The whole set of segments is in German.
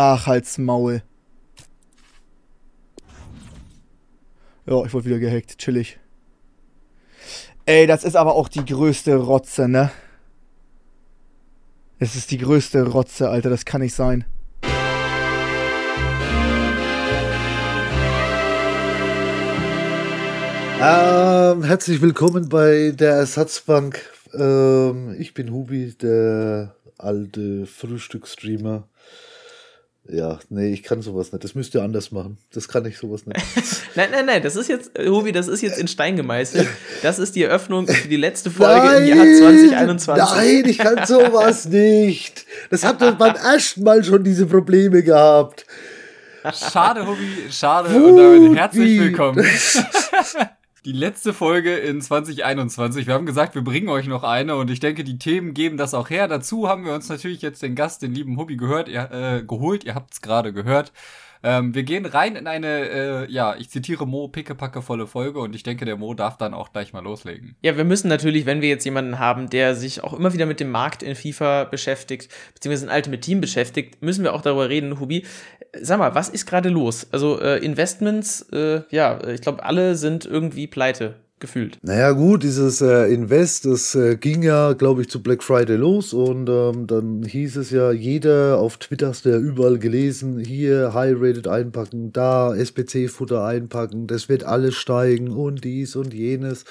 Ach, halt's Maul. Ja, ich wurde wieder gehackt. Chillig. Ey, das ist aber auch die größte Rotze, ne? Es ist die größte Rotze, Alter. Das kann nicht sein. Ähm, herzlich willkommen bei der Ersatzbank. Ähm, ich bin Hubi, der alte Frühstücksstreamer. Ja, nee, ich kann sowas nicht. Das müsst ihr anders machen. Das kann ich sowas nicht. nein, nein, nein, das ist jetzt, Hubi, das ist jetzt in Stein gemeißelt. Das ist die Eröffnung für die letzte Folge nein, im Jahr 2021. Nein, ich kann sowas nicht. Das hat doch beim ersten Mal schon diese Probleme gehabt. Schade, Hubi, schade. Hubi. Und damit herzlich willkommen. die letzte Folge in 2021. Wir haben gesagt, wir bringen euch noch eine und ich denke, die Themen geben das auch her. Dazu haben wir uns natürlich jetzt den Gast, den lieben Hobby, gehört, ihr, äh, geholt. Ihr habt es gerade gehört. Ähm, wir gehen rein in eine, äh, ja, ich zitiere Mo, pickepackevolle Folge und ich denke, der Mo darf dann auch gleich mal loslegen. Ja, wir müssen natürlich, wenn wir jetzt jemanden haben, der sich auch immer wieder mit dem Markt in FIFA beschäftigt, beziehungsweise ein Ultimate Team beschäftigt, müssen wir auch darüber reden, Hubi. Sag mal, was ist gerade los? Also äh, Investments, äh, ja, ich glaube, alle sind irgendwie pleite gefühlt. Naja, gut, dieses äh, Invest, das äh, ging ja, glaube ich, zu Black Friday los und ähm, dann hieß es ja, jeder auf Twitter hast du ja überall gelesen, hier High-Rated einpacken, da SPC-Futter einpacken, das wird alles steigen und dies und jenes.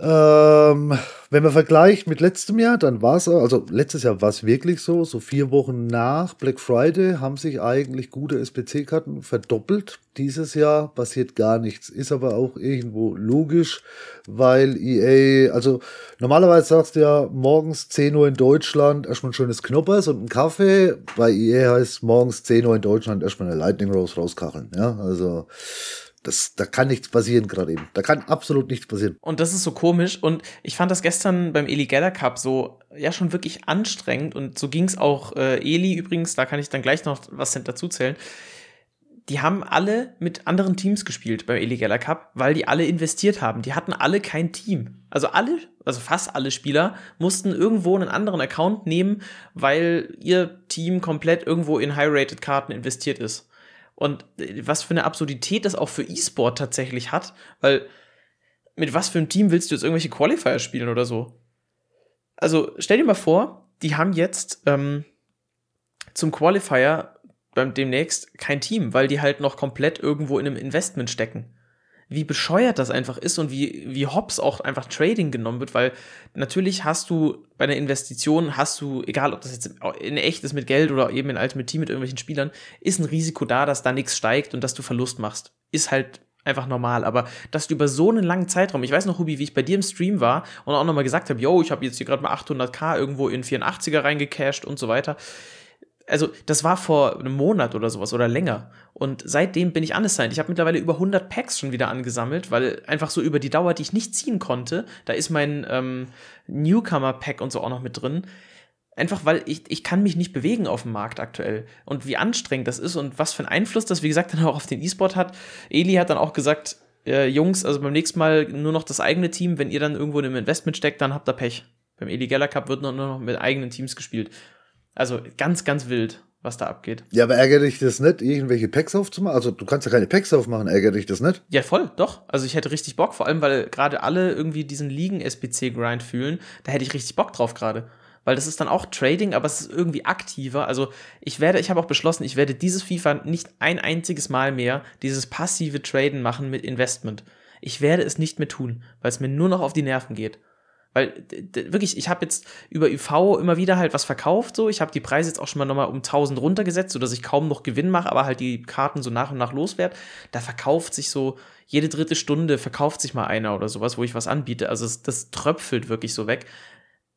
Ähm, wenn man vergleicht mit letztem Jahr, dann war es, also letztes Jahr war es wirklich so, so vier Wochen nach Black Friday haben sich eigentlich gute SPC-Karten verdoppelt. Dieses Jahr passiert gar nichts. Ist aber auch irgendwo logisch, weil EA, also normalerweise sagst du ja morgens 10 Uhr in Deutschland erstmal ein schönes Knoppers und einen Kaffee. Bei EA heißt morgens 10 Uhr in Deutschland erstmal eine Lightning Rose rauskacheln. Ja, also das, da kann nichts passieren gerade eben. Da kann absolut nichts passieren. Und das ist so komisch. Und ich fand das gestern beim Eli Geller Cup so, ja, schon wirklich anstrengend. Und so ging es auch äh, Eli übrigens, da kann ich dann gleich noch was dazu zählen. Die haben alle mit anderen Teams gespielt beim Eli Geller Cup, weil die alle investiert haben. Die hatten alle kein Team. Also alle, also fast alle Spieler mussten irgendwo einen anderen Account nehmen, weil ihr Team komplett irgendwo in High-Rated-Karten investiert ist. Und äh, was für eine Absurdität das auch für E-Sport tatsächlich hat, weil mit was für einem Team willst du jetzt irgendwelche Qualifier spielen oder so? Also stell dir mal vor, die haben jetzt ähm, zum Qualifier beim demnächst kein Team, weil die halt noch komplett irgendwo in einem Investment stecken wie bescheuert das einfach ist und wie, wie hops auch einfach Trading genommen wird, weil natürlich hast du bei einer Investition, hast du, egal ob das jetzt in echt ist mit Geld oder eben in Ultimate Team mit irgendwelchen Spielern, ist ein Risiko da, dass da nichts steigt und dass du Verlust machst. Ist halt einfach normal. Aber dass du über so einen langen Zeitraum, ich weiß noch, Hubi, wie ich bei dir im Stream war und auch nochmal gesagt habe, yo, ich habe jetzt hier gerade mal 800k irgendwo in 84er reingecashed und so weiter also das war vor einem Monat oder sowas oder länger. Und seitdem bin ich unassigned. Ich habe mittlerweile über 100 Packs schon wieder angesammelt, weil einfach so über die Dauer, die ich nicht ziehen konnte, da ist mein ähm, Newcomer-Pack und so auch noch mit drin. Einfach weil ich, ich kann mich nicht bewegen auf dem Markt aktuell. Und wie anstrengend das ist und was für einen Einfluss das, wie gesagt, dann auch auf den E-Sport hat. Eli hat dann auch gesagt, äh, Jungs, also beim nächsten Mal nur noch das eigene Team. Wenn ihr dann irgendwo in einem Investment steckt, dann habt ihr Pech. Beim Eli Geller Cup wird nur noch mit eigenen Teams gespielt. Also ganz, ganz wild, was da abgeht. Ja, aber ärgert dich das nicht, irgendwelche Packs aufzumachen? Also du kannst ja keine Packs aufmachen, ärgert dich das nicht? Ja, voll, doch. Also ich hätte richtig Bock, vor allem, weil gerade alle irgendwie diesen Ligen-SPC-Grind fühlen. Da hätte ich richtig Bock drauf gerade. Weil das ist dann auch Trading, aber es ist irgendwie aktiver. Also ich werde, ich habe auch beschlossen, ich werde dieses FIFA nicht ein einziges Mal mehr dieses passive Traden machen mit Investment. Ich werde es nicht mehr tun, weil es mir nur noch auf die Nerven geht. Weil wirklich, ich habe jetzt über UV immer wieder halt was verkauft, so. Ich habe die Preise jetzt auch schon mal nochmal um 1000 runtergesetzt, sodass ich kaum noch Gewinn mache, aber halt die Karten so nach und nach loswerde. Da verkauft sich so, jede dritte Stunde verkauft sich mal einer oder sowas, wo ich was anbiete. Also es, das tröpfelt wirklich so weg.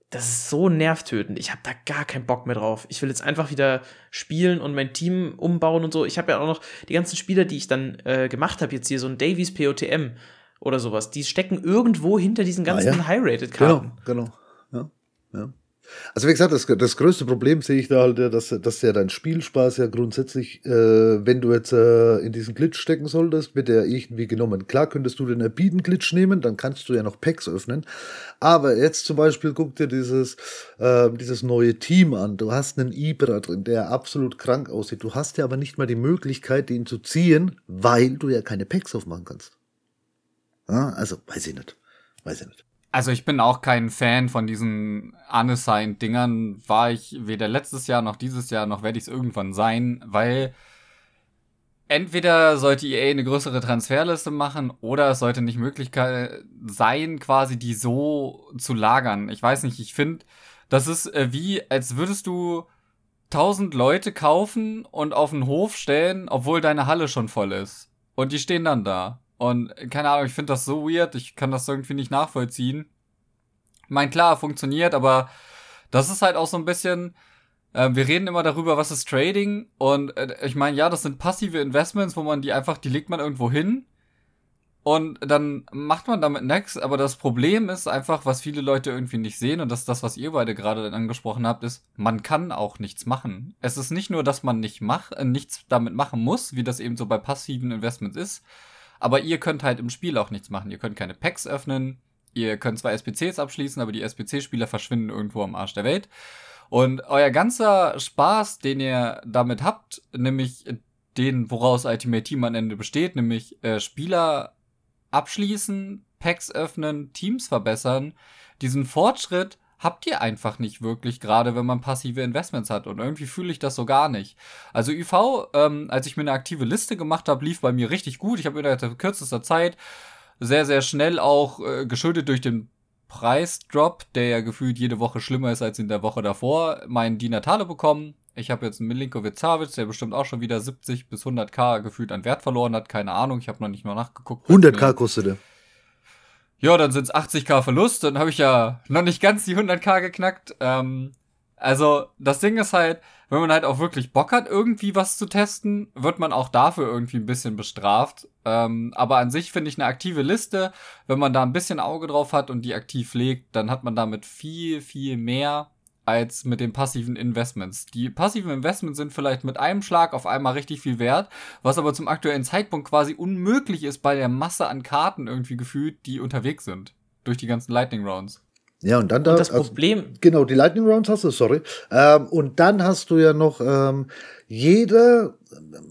Das ist so nervtötend. Ich habe da gar keinen Bock mehr drauf. Ich will jetzt einfach wieder spielen und mein Team umbauen und so. Ich habe ja auch noch die ganzen Spieler, die ich dann äh, gemacht habe, jetzt hier so ein Davies POTM oder sowas. Die stecken irgendwo hinter diesen ganzen ah, ja. High-Rated-Karten. Genau, genau. Ja, ja. Also wie gesagt, das, das größte Problem sehe ich da halt, dass, dass ja dein Spielspaß ja grundsätzlich, äh, wenn du jetzt äh, in diesen Glitch stecken solltest, wird der irgendwie genommen. Klar könntest du den Erbieten-Glitch nehmen, dann kannst du ja noch Packs öffnen. Aber jetzt zum Beispiel guck dir dieses, äh, dieses neue Team an. Du hast einen Ibra drin, der absolut krank aussieht. Du hast ja aber nicht mal die Möglichkeit, den zu ziehen, weil du ja keine Packs aufmachen kannst. Also, weiß ich nicht. Weiß ich nicht. Also ich bin auch kein Fan von diesen Unassigned-Dingern. War ich weder letztes Jahr noch dieses Jahr, noch werde ich es irgendwann sein, weil entweder sollte EA eine größere Transferliste machen oder es sollte nicht Möglichkeit sein, quasi die so zu lagern. Ich weiß nicht, ich finde, das ist äh, wie, als würdest du tausend Leute kaufen und auf den Hof stellen, obwohl deine Halle schon voll ist. Und die stehen dann da. Und keine Ahnung, ich finde das so weird, ich kann das irgendwie nicht nachvollziehen. Mein, klar, funktioniert, aber das ist halt auch so ein bisschen, äh, wir reden immer darüber, was ist Trading und äh, ich meine, ja, das sind passive Investments, wo man die einfach, die legt man irgendwo hin und dann macht man damit nichts, aber das Problem ist einfach, was viele Leute irgendwie nicht sehen und das ist das, was ihr beide gerade angesprochen habt, ist, man kann auch nichts machen. Es ist nicht nur, dass man nicht mach, äh, nichts damit machen muss, wie das eben so bei passiven Investments ist, aber ihr könnt halt im Spiel auch nichts machen. Ihr könnt keine Packs öffnen. Ihr könnt zwar SPCs abschließen, aber die SPC-Spieler verschwinden irgendwo am Arsch der Welt. Und euer ganzer Spaß, den ihr damit habt, nämlich den, woraus Ultimate Team am Ende besteht, nämlich äh, Spieler abschließen, Packs öffnen, Teams verbessern, diesen Fortschritt habt ihr einfach nicht wirklich, gerade wenn man passive Investments hat. Und irgendwie fühle ich das so gar nicht. Also IV, ähm, als ich mir eine aktive Liste gemacht habe, lief bei mir richtig gut. Ich habe innerhalb kürzester Zeit sehr, sehr schnell auch äh, geschuldet durch den Preisdrop, der ja gefühlt jede Woche schlimmer ist als in der Woche davor, meinen Di Natale bekommen. Ich habe jetzt einen Milinkovic Savic, der bestimmt auch schon wieder 70 bis 100k gefühlt an Wert verloren hat. Keine Ahnung, ich habe noch nicht mal nachgeguckt. 100k kostet er ja, dann sind's 80k Verlust, dann habe ich ja noch nicht ganz die 100k geknackt. Ähm, also das Ding ist halt, wenn man halt auch wirklich Bock hat, irgendwie was zu testen, wird man auch dafür irgendwie ein bisschen bestraft. Ähm, aber an sich finde ich eine aktive Liste, wenn man da ein bisschen Auge drauf hat und die aktiv legt, dann hat man damit viel, viel mehr als mit den passiven Investments. Die passiven Investments sind vielleicht mit einem Schlag auf einmal richtig viel wert, was aber zum aktuellen Zeitpunkt quasi unmöglich ist bei der Masse an Karten irgendwie gefühlt, die unterwegs sind. Durch die ganzen Lightning Rounds. Ja, und dann da. Und das also, Problem. Genau, die Lightning Rounds hast du, sorry. Ähm, und dann hast du ja noch, ähm, jeder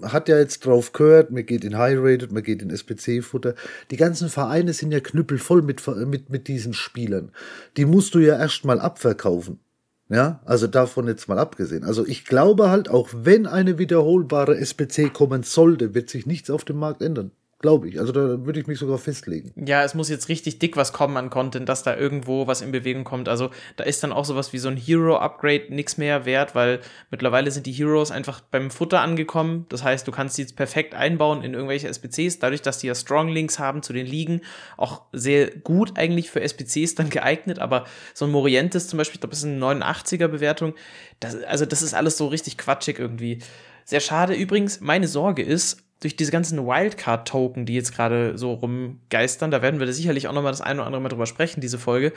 hat ja jetzt drauf gehört, man geht in High Rated, man geht in SPC-Futter. Die ganzen Vereine sind ja knüppelvoll mit, mit, mit diesen Spielern. Die musst du ja erstmal abverkaufen. Ja, also davon jetzt mal abgesehen. Also ich glaube halt, auch wenn eine wiederholbare SPC kommen sollte, wird sich nichts auf dem Markt ändern. Glaube ich. Also da würde ich mich sogar festlegen. Ja, es muss jetzt richtig dick was kommen an Content, dass da irgendwo was in Bewegung kommt. Also da ist dann auch sowas wie so ein Hero-Upgrade nichts mehr wert, weil mittlerweile sind die Heroes einfach beim Futter angekommen. Das heißt, du kannst die jetzt perfekt einbauen in irgendwelche SPCs, dadurch, dass die ja Strong Links haben zu den Ligen. Auch sehr gut eigentlich für SPCs dann geeignet, aber so ein Morientes zum Beispiel, ich glaube, das ist eine 89er Bewertung. Das, also das ist alles so richtig quatschig irgendwie. Sehr schade. Übrigens, meine Sorge ist, durch diese ganzen Wildcard-Token, die jetzt gerade so rumgeistern, da werden wir da sicherlich auch noch mal das eine oder andere Mal drüber sprechen, diese Folge.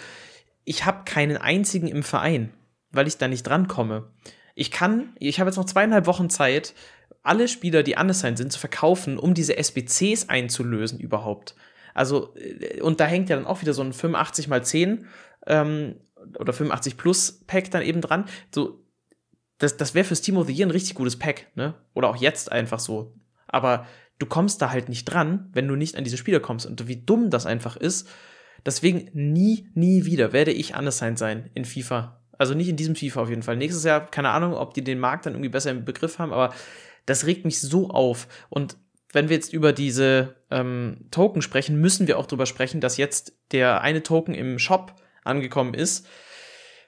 Ich habe keinen einzigen im Verein, weil ich da nicht drankomme. Ich kann, ich habe jetzt noch zweieinhalb Wochen Zeit, alle Spieler, die unassigned sind, zu verkaufen, um diese SBCs einzulösen überhaupt. Also, äh, und da hängt ja dann auch wieder so ein 85 mal 10 ähm, oder 85 plus Pack dann eben dran. So, das, das wäre fürs Team of the Year ein richtig gutes Pack, ne? Oder auch jetzt einfach so aber du kommst da halt nicht dran, wenn du nicht an diese Spieler kommst. Und wie dumm das einfach ist. Deswegen nie, nie wieder werde ich unassigned sein in FIFA. Also nicht in diesem FIFA auf jeden Fall. Nächstes Jahr, keine Ahnung, ob die den Markt dann irgendwie besser im Begriff haben, aber das regt mich so auf. Und wenn wir jetzt über diese ähm, Token sprechen, müssen wir auch darüber sprechen, dass jetzt der eine Token im Shop angekommen ist.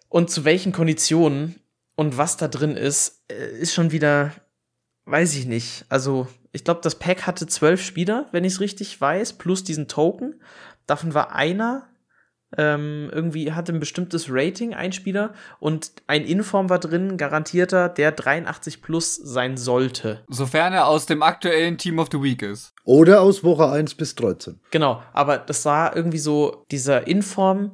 Und zu welchen Konditionen und was da drin ist, äh, ist schon wieder, weiß ich nicht. Also ich glaube, das Pack hatte zwölf Spieler, wenn ich es richtig weiß, plus diesen Token. Davon war einer ähm, irgendwie hatte ein bestimmtes Rating, ein Spieler, und ein Inform war drin, garantierter, der 83 plus sein sollte. Sofern er aus dem aktuellen Team of the Week ist. Oder aus Woche 1 bis 13. Genau, aber das war irgendwie so, dieser Inform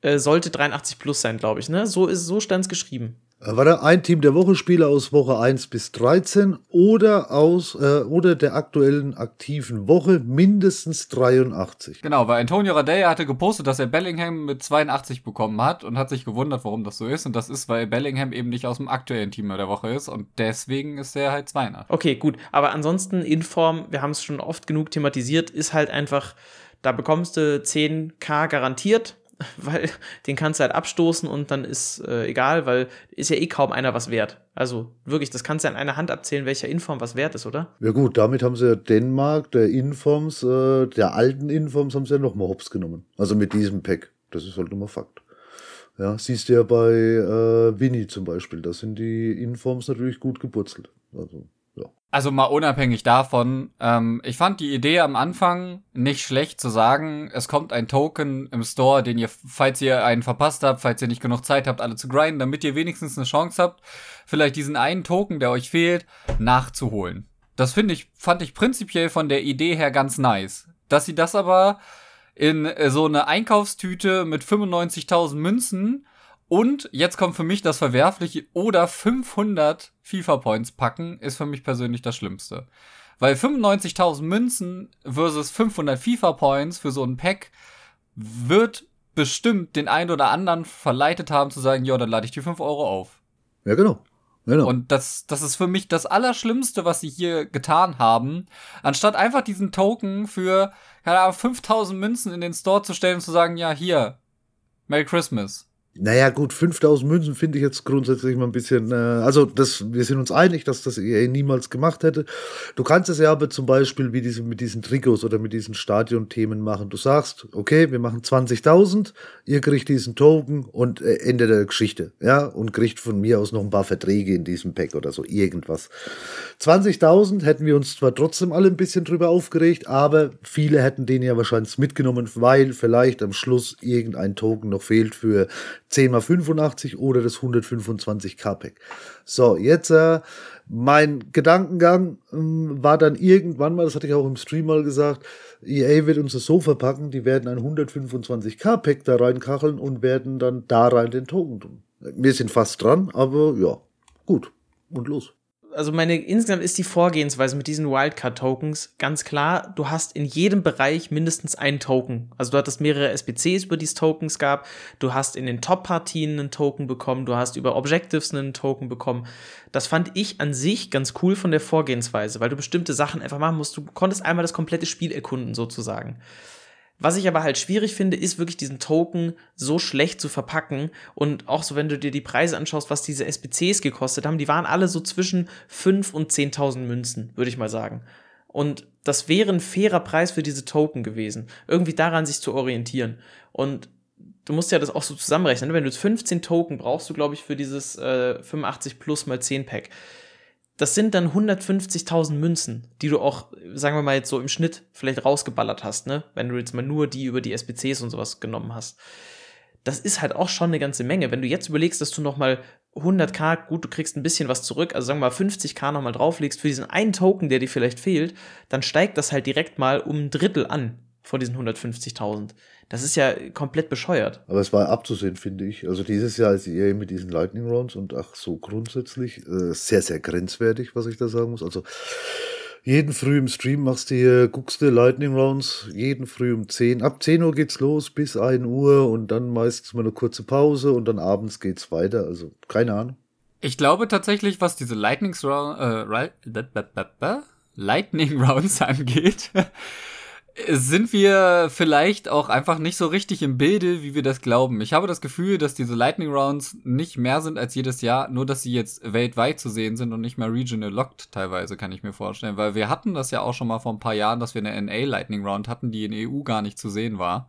äh, sollte 83 plus sein, glaube ich. Ne? So, ist, so stand es geschrieben. Äh, war da ein Team der Woche Spieler aus Woche 1 bis 13 oder aus äh, oder der aktuellen aktiven Woche mindestens 83. Genau, weil Antonio Radea hatte gepostet, dass er Bellingham mit 82 bekommen hat und hat sich gewundert, warum das so ist. Und das ist, weil Bellingham eben nicht aus dem aktuellen Team der Woche ist und deswegen ist er halt 82. Okay, gut. Aber ansonsten in Form, wir haben es schon oft genug thematisiert, ist halt einfach, da bekommst du 10k garantiert weil den kannst du halt abstoßen und dann ist äh, egal, weil ist ja eh kaum einer was wert. Also wirklich, das kannst du an einer Hand abzählen, welcher Inform was wert ist, oder? Ja gut, damit haben sie ja Dänemark, der Informs, äh, der alten Informs haben sie ja nochmal hops genommen. Also mit diesem Pack. Das ist halt immer Fakt. Ja, siehst du ja bei äh, Winnie zum Beispiel, da sind die Informs natürlich gut gepurzelt. Also also mal unabhängig davon, ähm, ich fand die Idee am Anfang nicht schlecht zu sagen, es kommt ein Token im Store, den ihr, falls ihr einen verpasst habt, falls ihr nicht genug Zeit habt, alle zu grinden, damit ihr wenigstens eine Chance habt, vielleicht diesen einen Token, der euch fehlt, nachzuholen. Das finde ich, fand ich prinzipiell von der Idee her ganz nice. Dass sie das aber in äh, so eine Einkaufstüte mit 95.000 Münzen und jetzt kommt für mich das Verwerfliche oder 500 FIFA-Points packen, ist für mich persönlich das Schlimmste. Weil 95.000 Münzen versus 500 FIFA-Points für so ein Pack wird bestimmt den einen oder anderen verleitet haben zu sagen, ja, dann lade ich die 5 Euro auf. Ja, genau. Genau. Und das, das ist für mich das Allerschlimmste, was sie hier getan haben. Anstatt einfach diesen Token für, keine Ahnung, 5000 Münzen in den Store zu stellen und zu sagen, ja, hier, Merry Christmas. Naja, gut, 5000 Münzen finde ich jetzt grundsätzlich mal ein bisschen. Äh, also, das, wir sind uns einig, dass das EA niemals gemacht hätte. Du kannst es ja aber zum Beispiel wie diese, mit diesen Trikots oder mit diesen Stadionthemen machen. Du sagst, okay, wir machen 20.000, ihr kriegt diesen Token und äh, Ende der Geschichte. Ja, und kriegt von mir aus noch ein paar Verträge in diesem Pack oder so, irgendwas. 20.000 hätten wir uns zwar trotzdem alle ein bisschen drüber aufgeregt, aber viele hätten den ja wahrscheinlich mitgenommen, weil vielleicht am Schluss irgendein Token noch fehlt für 10 mal 85 oder das 125k Pack. So, jetzt äh, mein Gedankengang äh, war dann irgendwann mal, das hatte ich auch im Stream mal gesagt, EA wird uns das so verpacken, die werden ein 125k Pack da reinkacheln und werden dann da rein den Token tun. Wir sind fast dran, aber ja, gut und los also meine insgesamt ist die Vorgehensweise mit diesen Wildcard-Tokens ganz klar. Du hast in jedem Bereich mindestens einen Token. Also du hattest mehrere SBCs, über die es Tokens gab. Du hast in den Top-Partien einen Token bekommen. Du hast über Objectives einen Token bekommen. Das fand ich an sich ganz cool von der Vorgehensweise, weil du bestimmte Sachen einfach machen musst. Du konntest einmal das komplette Spiel erkunden sozusagen. Was ich aber halt schwierig finde, ist wirklich diesen Token so schlecht zu verpacken. Und auch so, wenn du dir die Preise anschaust, was diese SBCs gekostet haben, die waren alle so zwischen 5 und 10.000 Münzen, würde ich mal sagen. Und das wäre ein fairer Preis für diese Token gewesen. Irgendwie daran sich zu orientieren. Und du musst ja das auch so zusammenrechnen. Wenn du jetzt 15 Token brauchst du, glaube ich, für dieses äh, 85 plus mal 10 Pack das sind dann 150.000 Münzen, die du auch, sagen wir mal jetzt so im Schnitt vielleicht rausgeballert hast, ne? Wenn du jetzt mal nur die über die SBCs und sowas genommen hast. Das ist halt auch schon eine ganze Menge. Wenn du jetzt überlegst, dass du noch mal 100k, gut, du kriegst ein bisschen was zurück, also sagen wir mal 50k noch mal drauflegst für diesen einen Token, der dir vielleicht fehlt, dann steigt das halt direkt mal um ein Drittel an vor diesen 150.000. Das ist ja komplett bescheuert. Aber es war abzusehen, finde ich. Also dieses Jahr ist EA mit diesen Lightning Rounds und ach so grundsätzlich äh, sehr, sehr grenzwertig, was ich da sagen muss. Also jeden Früh im Stream machst du hier, guckst du Lightning Rounds, jeden Früh um 10. Ab 10 Uhr geht's los bis 1 Uhr und dann meistens mal eine kurze Pause und dann abends geht's weiter. Also keine Ahnung. Ich glaube tatsächlich, was diese Lightning, äh, Lightning Rounds angeht, sind wir vielleicht auch einfach nicht so richtig im Bilde, wie wir das glauben. Ich habe das Gefühl, dass diese Lightning Rounds nicht mehr sind als jedes Jahr, nur dass sie jetzt weltweit zu sehen sind und nicht mehr regional locked teilweise, kann ich mir vorstellen. Weil wir hatten das ja auch schon mal vor ein paar Jahren, dass wir eine NA Lightning Round hatten, die in EU gar nicht zu sehen war.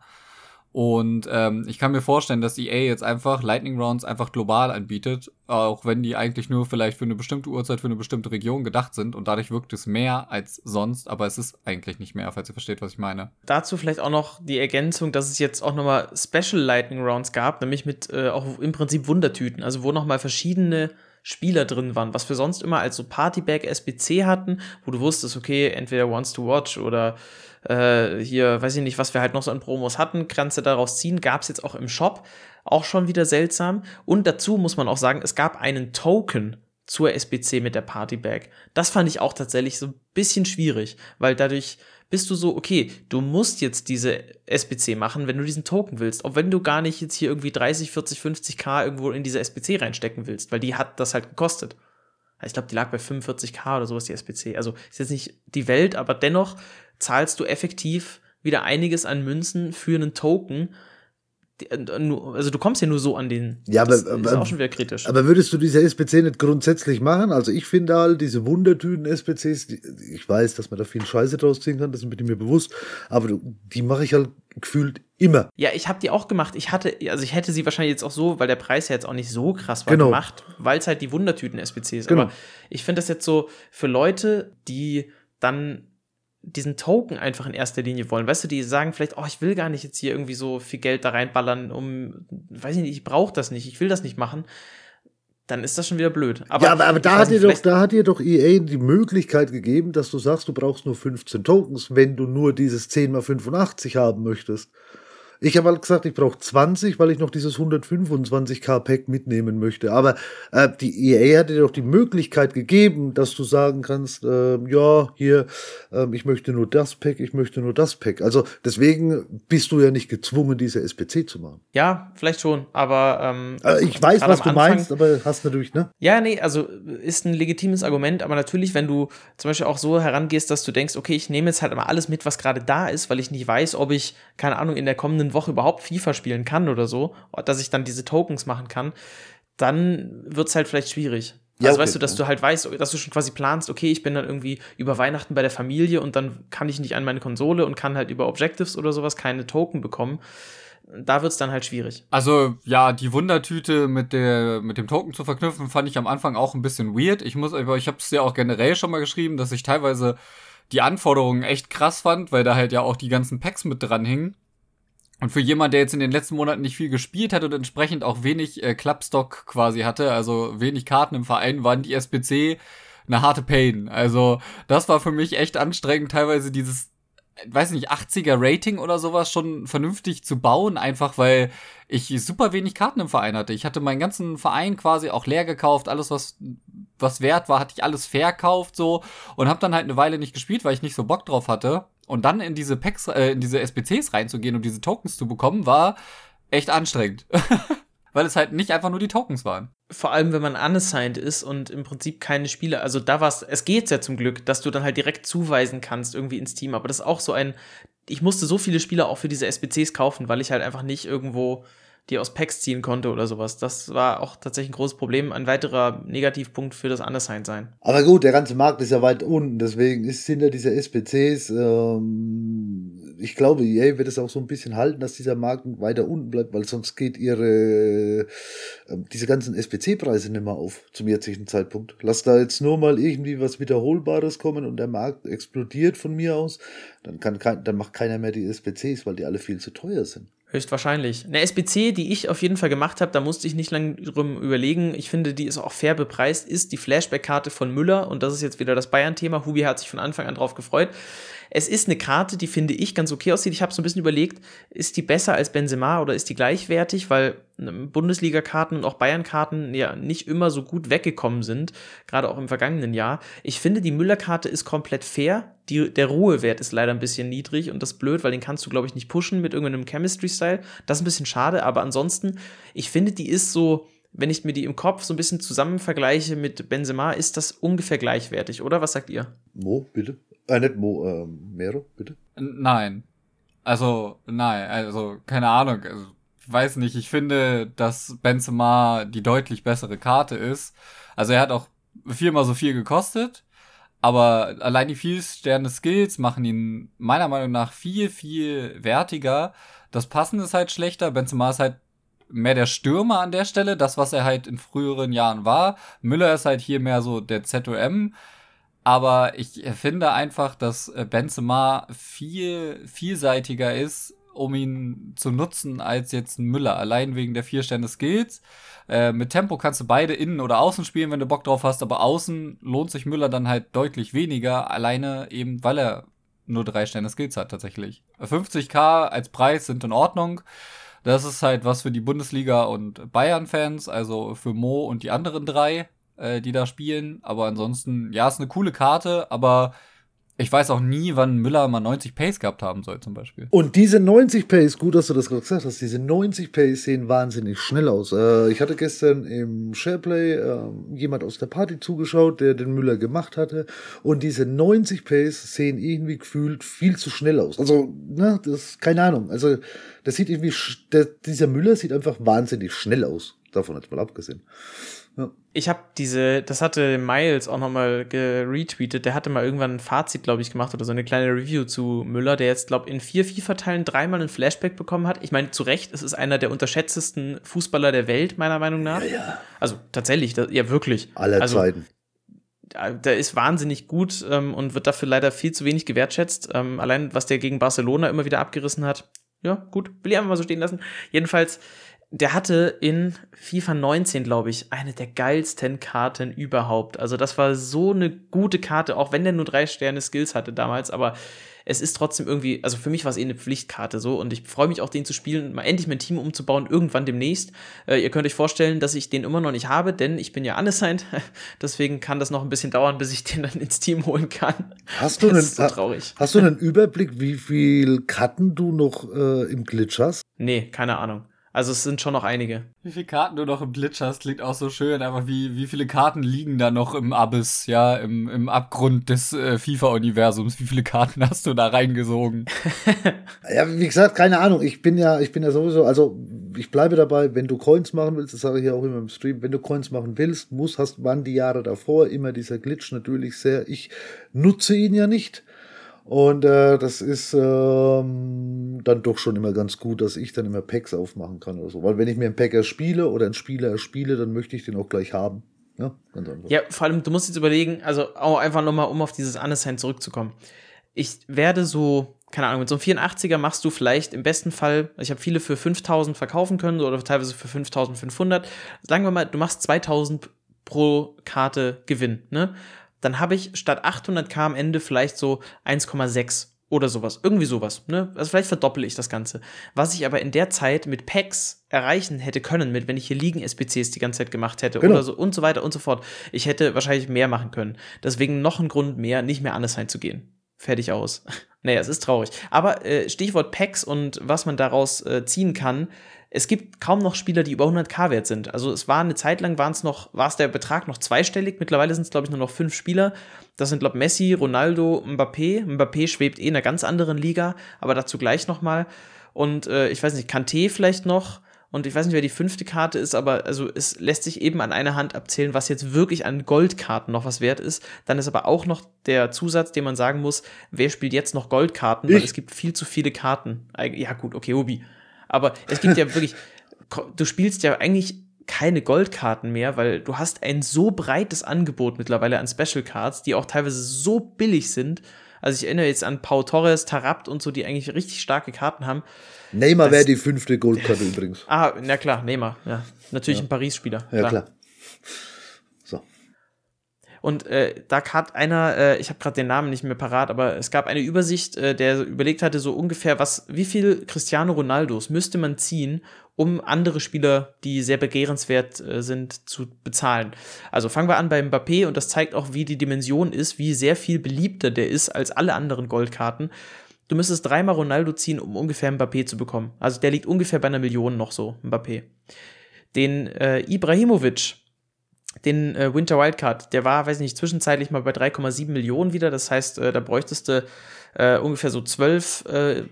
Und ähm, ich kann mir vorstellen, dass EA jetzt einfach Lightning Rounds einfach global anbietet, auch wenn die eigentlich nur vielleicht für eine bestimmte Uhrzeit, für eine bestimmte Region gedacht sind. Und dadurch wirkt es mehr als sonst, aber es ist eigentlich nicht mehr, falls ihr versteht, was ich meine. Dazu vielleicht auch noch die Ergänzung, dass es jetzt auch nochmal Special Lightning Rounds gab, nämlich mit äh, auch im Prinzip Wundertüten, also wo nochmal verschiedene Spieler drin waren, was wir sonst immer als so Partybag SBC hatten, wo du wusstest, okay, entweder Wants to Watch oder äh, hier, weiß ich nicht, was wir halt noch so an Promos hatten, du daraus ziehen, gab es jetzt auch im Shop, auch schon wieder seltsam. Und dazu muss man auch sagen, es gab einen Token zur SBC mit der Partybag. Das fand ich auch tatsächlich so ein bisschen schwierig, weil dadurch bist du so, okay, du musst jetzt diese SBC machen, wenn du diesen Token willst. Auch wenn du gar nicht jetzt hier irgendwie 30, 40, 50k irgendwo in diese SBC reinstecken willst, weil die hat das halt gekostet. Ich glaube, die lag bei 45k oder sowas, die SBC. Also ist jetzt nicht die Welt, aber dennoch zahlst du effektiv wieder einiges an Münzen für einen Token, äh, also du kommst ja nur so an den. Ja, aber, das ist aber, auch schon wieder kritisch. Aber würdest du diese SPC nicht grundsätzlich machen? Also ich finde halt diese Wundertüten-SPCs, ich weiß, dass man da viel Scheiße draus ziehen kann, das ist mir bewusst, aber die mache ich halt gefühlt immer. Ja, ich habe die auch gemacht. Ich hatte, also ich hätte sie wahrscheinlich jetzt auch so, weil der Preis ja jetzt auch nicht so krass war, genau. gemacht, weil es halt die Wundertüten-SPC ist. Genau. Aber ich finde das jetzt so für Leute, die dann diesen Token einfach in erster Linie wollen. Weißt du, die sagen vielleicht, oh, ich will gar nicht jetzt hier irgendwie so viel Geld da reinballern, um, weiß ich nicht, ich brauche das nicht, ich will das nicht machen. Dann ist das schon wieder blöd. Aber, ja, aber, aber da, hat dir doch, da hat dir doch EA die Möglichkeit gegeben, dass du sagst, du brauchst nur 15 Tokens, wenn du nur dieses 10 x 85 haben möchtest. Ich habe halt gesagt, ich brauche 20, weil ich noch dieses 125k Pack mitnehmen möchte. Aber äh, die EA hat dir doch die Möglichkeit gegeben, dass du sagen kannst, äh, ja, hier, äh, ich möchte nur das Pack, ich möchte nur das Pack. Also deswegen bist du ja nicht gezwungen, diese SPC zu machen. Ja, vielleicht schon, aber ähm, äh, ich weiß, was du Anfang, meinst, aber hast natürlich, ne? Ja, nee, also ist ein legitimes Argument, aber natürlich, wenn du zum Beispiel auch so herangehst, dass du denkst, okay, ich nehme jetzt halt mal alles mit, was gerade da ist, weil ich nicht weiß, ob ich, keine Ahnung, in der kommenden Woche überhaupt FIFA spielen kann oder so, dass ich dann diese Tokens machen kann, dann wird es halt vielleicht schwierig. Ja, also okay. weißt du, dass du halt weißt, dass du schon quasi planst, okay, ich bin dann irgendwie über Weihnachten bei der Familie und dann kann ich nicht an meine Konsole und kann halt über Objectives oder sowas keine Token bekommen. Da wird es dann halt schwierig. Also, ja, die Wundertüte mit, der, mit dem Token zu verknüpfen, fand ich am Anfang auch ein bisschen weird. Ich muss, ich habe es ja auch generell schon mal geschrieben, dass ich teilweise die Anforderungen echt krass fand, weil da halt ja auch die ganzen Packs mit dran hingen. Und für jemand, der jetzt in den letzten Monaten nicht viel gespielt hat und entsprechend auch wenig äh, Clubstock quasi hatte, also wenig Karten im Verein, waren die SPC eine harte Pain. Also das war für mich echt anstrengend, teilweise dieses weiß nicht, 80er Rating oder sowas schon vernünftig zu bauen, einfach weil ich super wenig Karten im Verein hatte. Ich hatte meinen ganzen Verein quasi auch leer gekauft, alles was was wert war, hatte ich alles verkauft so und habe dann halt eine Weile nicht gespielt, weil ich nicht so Bock drauf hatte und dann in diese Packs äh, in diese SPCs reinzugehen und diese Tokens zu bekommen, war echt anstrengend. weil es halt nicht einfach nur die Tokens waren. Vor allem, wenn man unassigned ist und im Prinzip keine Spiele, also da war es, es geht ja zum Glück, dass du dann halt direkt zuweisen kannst irgendwie ins Team, aber das ist auch so ein, ich musste so viele Spieler auch für diese SBCs kaufen, weil ich halt einfach nicht irgendwo die aus Packs ziehen konnte oder sowas. Das war auch tatsächlich ein großes Problem, ein weiterer Negativpunkt für das Undersigned sein. Aber gut, der ganze Markt ist ja weit unten, deswegen ist hinter dieser SPCs, ähm, ich glaube, EA wird es auch so ein bisschen halten, dass dieser Markt weiter unten bleibt, weil sonst geht ihre, äh, diese ganzen SPC-Preise nicht mehr auf zum jetzigen Zeitpunkt. Lass da jetzt nur mal irgendwie was Wiederholbares kommen und der Markt explodiert von mir aus, dann kann kein, dann macht keiner mehr die SPCs, weil die alle viel zu teuer sind. Höchstwahrscheinlich. Eine SBC, die ich auf jeden Fall gemacht habe, da musste ich nicht lange drum überlegen. Ich finde, die ist auch fair bepreist, ist die Flashback-Karte von Müller. Und das ist jetzt wieder das Bayern-Thema. Hubi hat sich von Anfang an drauf gefreut. Es ist eine Karte, die finde ich ganz okay aussieht. Ich habe so ein bisschen überlegt, ist die besser als Benzema oder ist die gleichwertig, weil ähm, Bundesliga-Karten und auch Bayern-Karten ja nicht immer so gut weggekommen sind, gerade auch im vergangenen Jahr. Ich finde, die Müller-Karte ist komplett fair. Die, der Ruhewert ist leider ein bisschen niedrig und das ist blöd, weil den kannst du, glaube ich, nicht pushen mit irgendeinem Chemistry-Style. Das ist ein bisschen schade, aber ansonsten, ich finde, die ist so, wenn ich mir die im Kopf so ein bisschen zusammen vergleiche mit Benzema, ist das ungefähr gleichwertig, oder? Was sagt ihr? Mo, bitte. Äh, nicht Mo, äh, Mero, bitte? Nein. Also, nein, also, keine Ahnung. Also, weiß nicht, ich finde, dass Benzema die deutlich bessere Karte ist. Also, er hat auch viermal so viel gekostet. Aber allein die vier Sterne Skills machen ihn meiner Meinung nach viel, viel wertiger. Das Passen ist halt schlechter. Benzema ist halt mehr der Stürmer an der Stelle, das, was er halt in früheren Jahren war. Müller ist halt hier mehr so der ZOM. Aber ich finde einfach, dass äh, Benzema viel vielseitiger ist um ihn zu nutzen, als jetzt ein Müller. Allein wegen der vier Sterne Skills. Äh, mit Tempo kannst du beide innen oder außen spielen, wenn du Bock drauf hast, aber außen lohnt sich Müller dann halt deutlich weniger, alleine eben, weil er nur drei Sterne Skills hat tatsächlich. 50k als Preis sind in Ordnung. Das ist halt was für die Bundesliga und Bayern-Fans, also für Mo und die anderen drei, äh, die da spielen. Aber ansonsten, ja, ist eine coole Karte, aber ich weiß auch nie, wann Müller mal 90 Pace gehabt haben soll, zum Beispiel. Und diese 90 Pace, gut, dass du das gerade gesagt hast, diese 90 Pace sehen wahnsinnig schnell aus. Äh, ich hatte gestern im Shareplay äh, jemand aus der Party zugeschaut, der den Müller gemacht hatte. Und diese 90 Pace sehen irgendwie gefühlt viel zu schnell aus. Also, ne, das ist keine Ahnung. Also, das sieht irgendwie, der, dieser Müller sieht einfach wahnsinnig schnell aus. Davon jetzt mal abgesehen. Ja. Ich habe diese, das hatte Miles auch nochmal retweetet, der hatte mal irgendwann ein Fazit, glaube ich, gemacht oder so eine kleine Review zu Müller, der jetzt, glaube ich, in vier FIFA-Teilen dreimal ein Flashback bekommen hat. Ich meine, zu Recht, es ist einer der unterschätztesten Fußballer der Welt, meiner Meinung nach. Ja, ja. Also tatsächlich, das, ja wirklich. Aller also, Zeiten. Der ist wahnsinnig gut ähm, und wird dafür leider viel zu wenig gewertschätzt. Ähm, allein, was der gegen Barcelona immer wieder abgerissen hat. Ja, gut, will ich einfach mal so stehen lassen. Jedenfalls, der hatte in FIFA 19, glaube ich, eine der geilsten Karten überhaupt. Also das war so eine gute Karte, auch wenn der nur drei Sterne Skills hatte damals, aber es ist trotzdem irgendwie, also für mich war es eh eine Pflichtkarte so und ich freue mich auch, den zu spielen und mal endlich mein Team umzubauen, irgendwann demnächst. Äh, ihr könnt euch vorstellen, dass ich den immer noch nicht habe, denn ich bin ja unassigned, deswegen kann das noch ein bisschen dauern, bis ich den dann ins Team holen kann. Hast du, einen, so traurig. hast du einen Überblick, wie viel Karten du noch äh, im Glitch hast? Nee, keine Ahnung. Also es sind schon noch einige. Wie viele Karten du noch im Glitch hast, klingt auch so schön, aber wie, wie viele Karten liegen da noch im Abyss, ja, im, im Abgrund des äh, FIFA-Universums? Wie viele Karten hast du da reingesogen? ja, wie gesagt, keine Ahnung. Ich bin ja, ich bin ja sowieso, also ich bleibe dabei, wenn du Coins machen willst, das sage ich ja auch immer im Stream, wenn du Coins machen willst, muss, hast, wann die Jahre davor immer dieser Glitch natürlich sehr, ich nutze ihn ja nicht. Und äh, das ist ähm, dann doch schon immer ganz gut, dass ich dann immer Packs aufmachen kann oder so. Weil wenn ich mir einen Packer spiele oder einen Spieler erspiele, dann möchte ich den auch gleich haben. Ja, ganz einfach. ja vor allem, du musst jetzt überlegen, also auch einfach nochmal, um auf dieses Unassigned zurückzukommen. Ich werde so, keine Ahnung, mit so einem 84er machst du vielleicht im besten Fall, also ich habe viele für 5000 verkaufen können oder teilweise für 5500. Sagen wir mal, du machst 2000 pro Karte Gewinn, ne? Dann habe ich statt 800k am Ende vielleicht so 1,6 oder sowas. Irgendwie sowas. Ne? Also vielleicht verdoppel ich das Ganze. Was ich aber in der Zeit mit Packs erreichen hätte können, mit wenn ich hier Liegen-SPCs die ganze Zeit gemacht hätte genau. oder so und so weiter und so fort. Ich hätte wahrscheinlich mehr machen können. Deswegen noch ein Grund mehr, nicht mehr anders zu gehen. Fertig aus. naja, es ist traurig. Aber äh, Stichwort Packs und was man daraus äh, ziehen kann, es gibt kaum noch Spieler, die über 100k wert sind. Also es war eine Zeit lang, waren es noch, war es der Betrag noch zweistellig. Mittlerweile sind es, glaube ich, nur noch fünf Spieler. Das sind, glaube ich, Messi, Ronaldo, Mbappé. Mbappé schwebt eh in einer ganz anderen Liga, aber dazu gleich nochmal. Und äh, ich weiß nicht, Kanté vielleicht noch. Und ich weiß nicht, wer die fünfte Karte ist, aber also es lässt sich eben an einer Hand abzählen, was jetzt wirklich an Goldkarten noch was wert ist. Dann ist aber auch noch der Zusatz, den man sagen muss, wer spielt jetzt noch Goldkarten, ich. weil es gibt viel zu viele Karten. Ja, gut, okay, Obi. Aber es gibt ja wirklich, du spielst ja eigentlich keine Goldkarten mehr, weil du hast ein so breites Angebot mittlerweile an Special Cards, die auch teilweise so billig sind. Also ich erinnere jetzt an Pau Torres, Tarabt und so, die eigentlich richtig starke Karten haben. Neymar wäre die fünfte Goldkarte übrigens. Ah, na klar, Neymar, ja. Natürlich ja. ein Paris-Spieler. Ja, klar. Und äh, da hat einer, äh, ich habe gerade den Namen nicht mehr parat, aber es gab eine Übersicht, äh, der überlegt hatte, so ungefähr, was, wie viel Cristiano Ronaldos müsste man ziehen, um andere Spieler, die sehr begehrenswert äh, sind, zu bezahlen. Also fangen wir an bei Mbappé und das zeigt auch, wie die Dimension ist, wie sehr viel beliebter der ist als alle anderen Goldkarten. Du müsstest dreimal Ronaldo ziehen, um ungefähr Mbappé zu bekommen. Also der liegt ungefähr bei einer Million noch so, Mbappé. Den äh, Ibrahimovic, den äh, Winter Wildcard, der war, weiß nicht, zwischenzeitlich mal bei 3,7 Millionen wieder. Das heißt, äh, da bräuchtest du äh, ungefähr so 12 äh,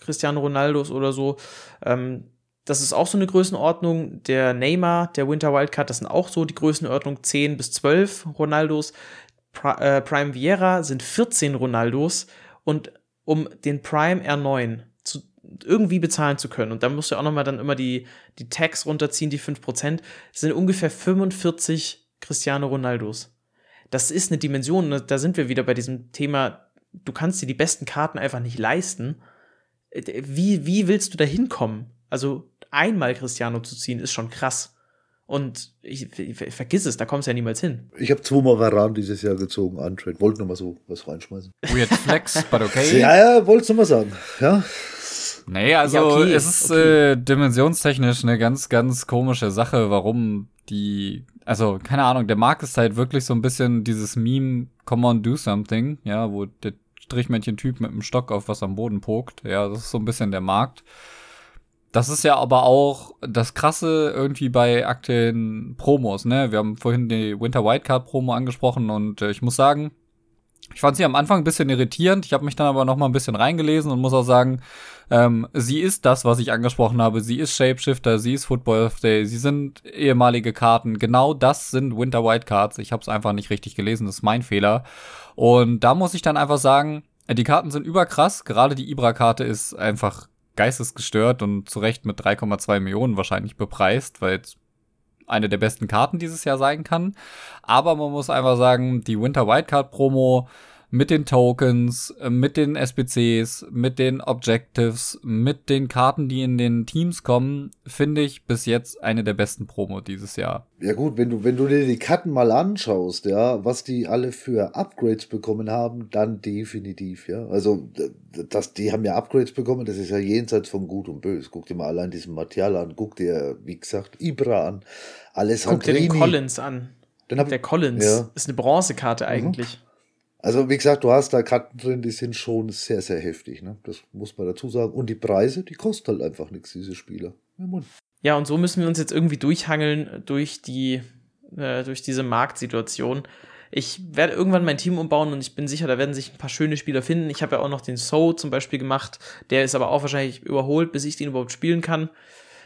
Cristiano Ronaldos oder so. Ähm, das ist auch so eine Größenordnung. Der Neymar, der Winter Wildcard, das sind auch so die Größenordnung 10 bis 12 Ronaldos. Pri äh, Prime Vieira sind 14 Ronaldos. Und um den Prime R9 irgendwie bezahlen zu können. Und da musst du auch nochmal dann immer die, die Tax runterziehen, die 5%, sind ungefähr 45 Cristiano Ronaldos. Das ist eine Dimension, da sind wir wieder bei diesem Thema, du kannst dir die besten Karten einfach nicht leisten. äh, wie, wie willst du da hinkommen? Also einmal Cristiano zu ziehen, ist schon krass. Und ich, ich, vergiss es, da kommst du ja niemals hin. Ich habe zweimal Varan dieses Jahr gezogen, Untrade. Wollte nur mal so was reinschmeißen. Weird Flex, but okay. Ja, ja, wolltest du mal sagen. Ja. Nee, also ja, okay, es ist okay. äh, dimensionstechnisch eine ganz, ganz komische Sache, warum die, also keine Ahnung, der Markt ist halt wirklich so ein bisschen dieses Meme, come on, do something, ja, wo der Strichmännchen-Typ mit dem Stock auf was am Boden pokt. Ja, das ist so ein bisschen der Markt. Das ist ja aber auch das Krasse irgendwie bei aktuellen Promos, ne? Wir haben vorhin die Winter Wildcard Promo angesprochen und äh, ich muss sagen, ich fand sie am Anfang ein bisschen irritierend. Ich habe mich dann aber noch mal ein bisschen reingelesen und muss auch sagen, ähm, sie ist das, was ich angesprochen habe. Sie ist Shapeshifter, sie ist Football of Day, sie sind ehemalige Karten. Genau das sind Winter Wildcards. Ich habe es einfach nicht richtig gelesen, das ist mein Fehler. Und da muss ich dann einfach sagen, die Karten sind überkrass. Gerade die Ibra-Karte ist einfach geistesgestört und zu Recht mit 3,2 Millionen wahrscheinlich bepreist, weil es eine der besten Karten dieses Jahr sein kann. Aber man muss einfach sagen, die Winter Wildcard Promo mit den Tokens, mit den SBCs, mit den Objectives, mit den Karten, die in den Teams kommen, finde ich bis jetzt eine der besten Promo dieses Jahr. Ja gut, wenn du, wenn du dir die Karten mal anschaust, ja, was die alle für Upgrades bekommen haben, dann definitiv, ja. Also, das, die haben ja Upgrades bekommen, das ist ja jenseits von Gut und Böse. Guck dir mal allein diesen Material an, guck dir, wie gesagt, Ibra an, alles Guck dir den Collins an. Der Collins ja. ist eine Bronzekarte mhm. eigentlich. Mhm. Also wie gesagt, du hast da Karten drin, die sind schon sehr, sehr heftig. Ne? Das muss man dazu sagen. Und die Preise, die kosten halt einfach nichts, diese Spieler. Ja, und so müssen wir uns jetzt irgendwie durchhangeln durch die, äh, durch diese Marktsituation. Ich werde irgendwann mein Team umbauen und ich bin sicher, da werden sich ein paar schöne Spieler finden. Ich habe ja auch noch den So zum Beispiel gemacht. Der ist aber auch wahrscheinlich überholt, bis ich den überhaupt spielen kann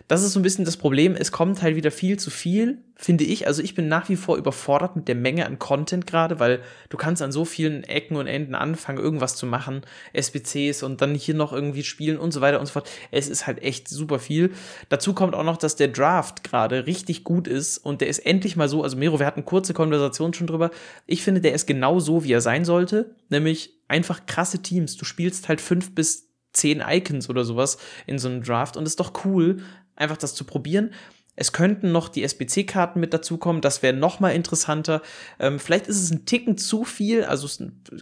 das ist so ein bisschen das Problem. Es kommt halt wieder viel zu viel, finde ich. Also ich bin nach wie vor überfordert mit der Menge an Content gerade, weil du kannst an so vielen Ecken und Enden anfangen, irgendwas zu machen. SBCs und dann hier noch irgendwie spielen und so weiter und so fort. Es ist halt echt super viel. Dazu kommt auch noch, dass der Draft gerade richtig gut ist und der ist endlich mal so, also Mero, wir hatten kurze Konversation schon drüber. Ich finde, der ist genau so, wie er sein sollte, nämlich einfach krasse Teams. Du spielst halt fünf bis zehn Icons oder sowas in so einem Draft und ist doch cool, einfach das zu probieren. Es könnten noch die SBC-Karten mit dazukommen, das wäre noch mal interessanter. Ähm, vielleicht ist es ein Ticken zu viel, also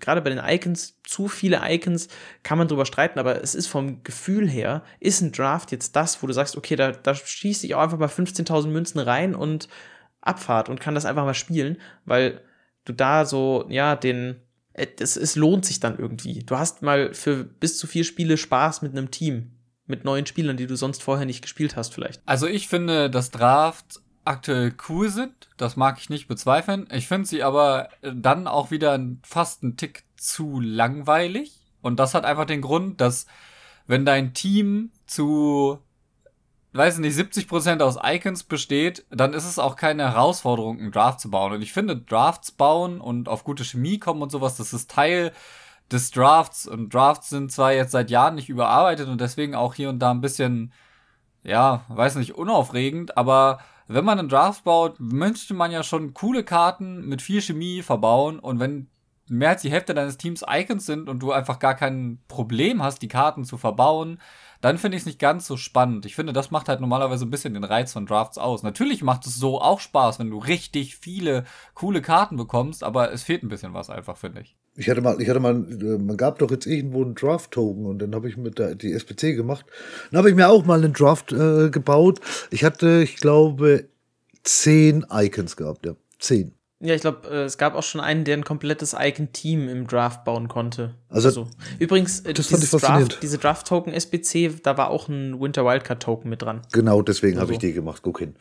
gerade bei den Icons, zu viele Icons, kann man drüber streiten, aber es ist vom Gefühl her, ist ein Draft jetzt das, wo du sagst, okay, da, da schieße ich auch einfach mal 15.000 Münzen rein und Abfahrt und kann das einfach mal spielen, weil du da so, ja, den, äh, es, es lohnt sich dann irgendwie. Du hast mal für bis zu vier Spiele Spaß mit einem Team mit neuen Spielern, die du sonst vorher nicht gespielt hast, vielleicht. Also ich finde, dass Draft aktuell cool sind. Das mag ich nicht bezweifeln. Ich finde sie aber dann auch wieder fast einen Tick zu langweilig. Und das hat einfach den Grund, dass wenn dein Team zu, weiß nicht, 70% aus Icons besteht, dann ist es auch keine Herausforderung, einen Draft zu bauen. Und ich finde, Drafts bauen und auf gute Chemie kommen und sowas, das ist Teil des Drafts. Und Drafts sind zwar jetzt seit Jahren nicht überarbeitet und deswegen auch hier und da ein bisschen, ja, weiß nicht, unaufregend, aber wenn man einen Draft baut, möchte man ja schon coole Karten mit viel Chemie verbauen und wenn mehr als die Hälfte deines Teams Icons sind und du einfach gar kein Problem hast, die Karten zu verbauen, dann finde ich es nicht ganz so spannend. Ich finde, das macht halt normalerweise ein bisschen den Reiz von Drafts aus. Natürlich macht es so auch Spaß, wenn du richtig viele coole Karten bekommst, aber es fehlt ein bisschen was einfach, finde ich. Ich hatte mal, ich hatte mal, äh, man gab doch jetzt irgendwo einen Draft-Token und dann habe ich mit der die SPC gemacht. Dann habe ich mir auch mal einen Draft äh, gebaut. Ich hatte, ich glaube, zehn Icons gehabt, ja. Zehn. Ja, ich glaube, äh, es gab auch schon einen, der ein komplettes Icon-Team im Draft bauen konnte. Also, also übrigens, äh, das fand ich Draft, diese Draft-Token SBC, da war auch ein Winter Wildcard-Token mit dran. Genau, deswegen also. habe ich die gemacht. Guck hin.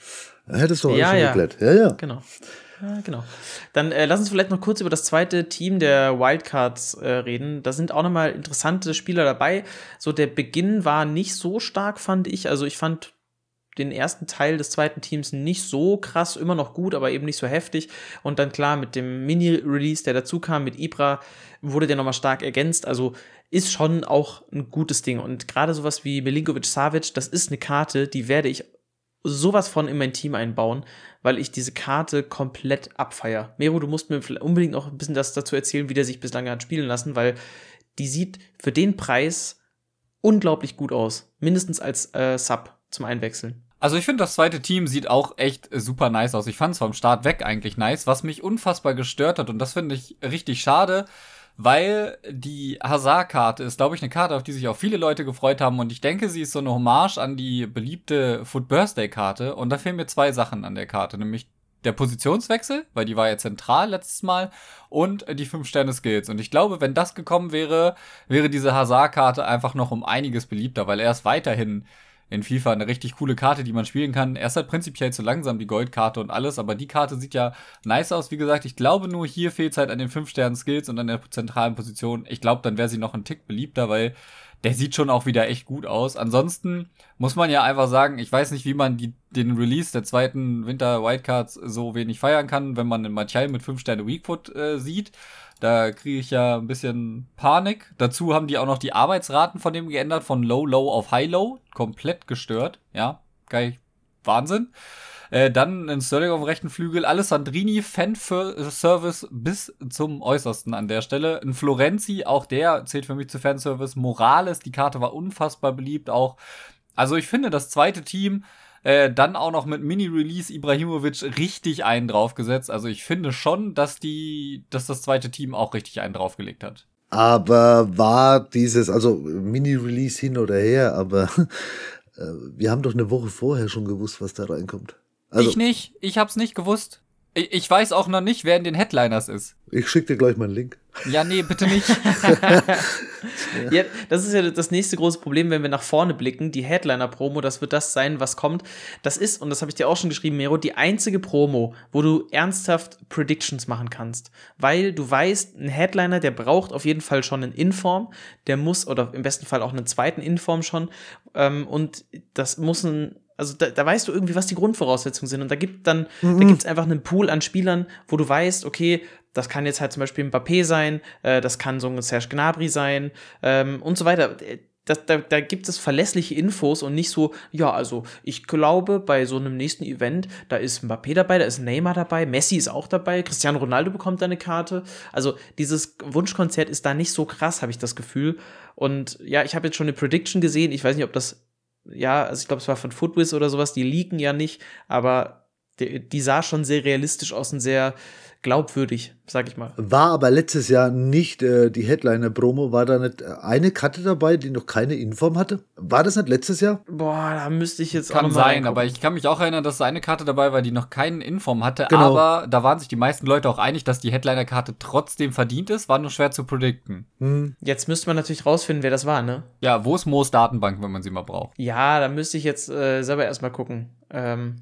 Hättest du ja, schon ja. erklärt. Ja, ja. Genau. Ja, genau. Dann äh, lass uns vielleicht noch kurz über das zweite Team der Wildcards äh, reden. Da sind auch nochmal interessante Spieler dabei. So, der Beginn war nicht so stark, fand ich. Also, ich fand den ersten Teil des zweiten Teams nicht so krass, immer noch gut, aber eben nicht so heftig. Und dann klar, mit dem Mini-Release, der dazu kam, mit Ibra, wurde der nochmal stark ergänzt. Also ist schon auch ein gutes Ding. Und gerade sowas wie Milinkovic Savic, das ist eine Karte, die werde ich sowas von in mein Team einbauen, weil ich diese Karte komplett abfeier. Mero, du musst mir unbedingt noch ein bisschen das dazu erzählen, wie der sich bislang hat spielen lassen, weil die sieht für den Preis unglaublich gut aus. Mindestens als äh, Sub zum Einwechseln. Also ich finde, das zweite Team sieht auch echt super nice aus. Ich fand es vom Start weg eigentlich nice, was mich unfassbar gestört hat. Und das finde ich richtig schade, weil die Hazard-Karte ist, glaube ich, eine Karte, auf die sich auch viele Leute gefreut haben. Und ich denke, sie ist so eine Hommage an die beliebte Foot Birthday-Karte. Und da fehlen mir zwei Sachen an der Karte, nämlich der Positionswechsel, weil die war ja zentral letztes Mal, und die 5-Sterne-Skills. Und ich glaube, wenn das gekommen wäre, wäre diese Hazard-Karte einfach noch um einiges beliebter, weil er ist weiterhin in FIFA eine richtig coole Karte, die man spielen kann. Er ist halt prinzipiell zu langsam, die Goldkarte und alles, aber die Karte sieht ja nice aus. Wie gesagt, ich glaube nur, hier fehlt es halt an den 5-Sternen-Skills und an der zentralen Position. Ich glaube, dann wäre sie noch ein Tick beliebter, weil der sieht schon auch wieder echt gut aus. Ansonsten muss man ja einfach sagen, ich weiß nicht, wie man die, den Release der zweiten Winter Wildcards so wenig feiern kann, wenn man einen Martial mit 5 Sterne Weakfoot äh, sieht. Da kriege ich ja ein bisschen Panik. Dazu haben die auch noch die Arbeitsraten von dem geändert, von Low Low auf High Low. Komplett gestört. Ja, geil. Wahnsinn. Äh, dann ein Sterling auf dem rechten Flügel. Alessandrini, Fanservice bis zum Äußersten an der Stelle. Ein Florenzi, auch der zählt für mich zu Fanservice. Morales, die Karte war unfassbar beliebt auch. Also ich finde, das zweite Team äh, dann auch noch mit Mini-Release Ibrahimovic richtig einen draufgesetzt. Also ich finde schon, dass die, dass das zweite Team auch richtig einen draufgelegt hat. Aber war dieses, also Mini-Release hin oder her, aber äh, wir haben doch eine Woche vorher schon gewusst, was da reinkommt. Also, ich nicht, ich hab's nicht gewusst. Ich weiß auch noch nicht, wer in den Headliners ist. Ich schicke dir gleich mal einen Link. Ja, nee, bitte nicht. ja, das ist ja das nächste große Problem, wenn wir nach vorne blicken. Die Headliner-Promo, das wird das sein, was kommt. Das ist, und das habe ich dir auch schon geschrieben, Mero, die einzige Promo, wo du ernsthaft Predictions machen kannst. Weil du weißt, ein Headliner, der braucht auf jeden Fall schon einen Inform. Der muss, oder im besten Fall auch einen zweiten Inform schon. Ähm, und das muss ein also da, da, weißt du irgendwie, was die Grundvoraussetzungen sind. Und da gibt dann, mhm. da gibt es einfach einen Pool an Spielern, wo du weißt, okay, das kann jetzt halt zum Beispiel Mbappé sein, äh, das kann so ein Serge Gnabry sein ähm, und so weiter. Das, da, da gibt es verlässliche Infos und nicht so, ja, also ich glaube, bei so einem nächsten Event, da ist Mbappé dabei, da ist Neymar dabei, Messi ist auch dabei, Cristiano Ronaldo bekommt eine Karte. Also dieses Wunschkonzert ist da nicht so krass, habe ich das Gefühl. Und ja, ich habe jetzt schon eine Prediction gesehen, ich weiß nicht, ob das ja, also ich glaube, es war von Footwiz oder sowas, die liegen ja nicht, aber die, die sah schon sehr realistisch aus und sehr glaubwürdig, sag ich mal. War aber letztes Jahr nicht äh, die Headliner-Promo, war da nicht eine Karte dabei, die noch keine Inform hatte? War das nicht letztes Jahr? Boah, da müsste ich jetzt kann auch sein, reingucken. aber ich kann mich auch erinnern, dass da eine Karte dabei war, die noch keinen Inform hatte, genau. aber da waren sich die meisten Leute auch einig, dass die Headliner-Karte trotzdem verdient ist, war nur schwer zu predikten. Hm. Jetzt müsste man natürlich rausfinden, wer das war, ne? Ja, wo ist Moos Datenbank, wenn man sie mal braucht? Ja, da müsste ich jetzt äh, selber erstmal gucken. Ähm,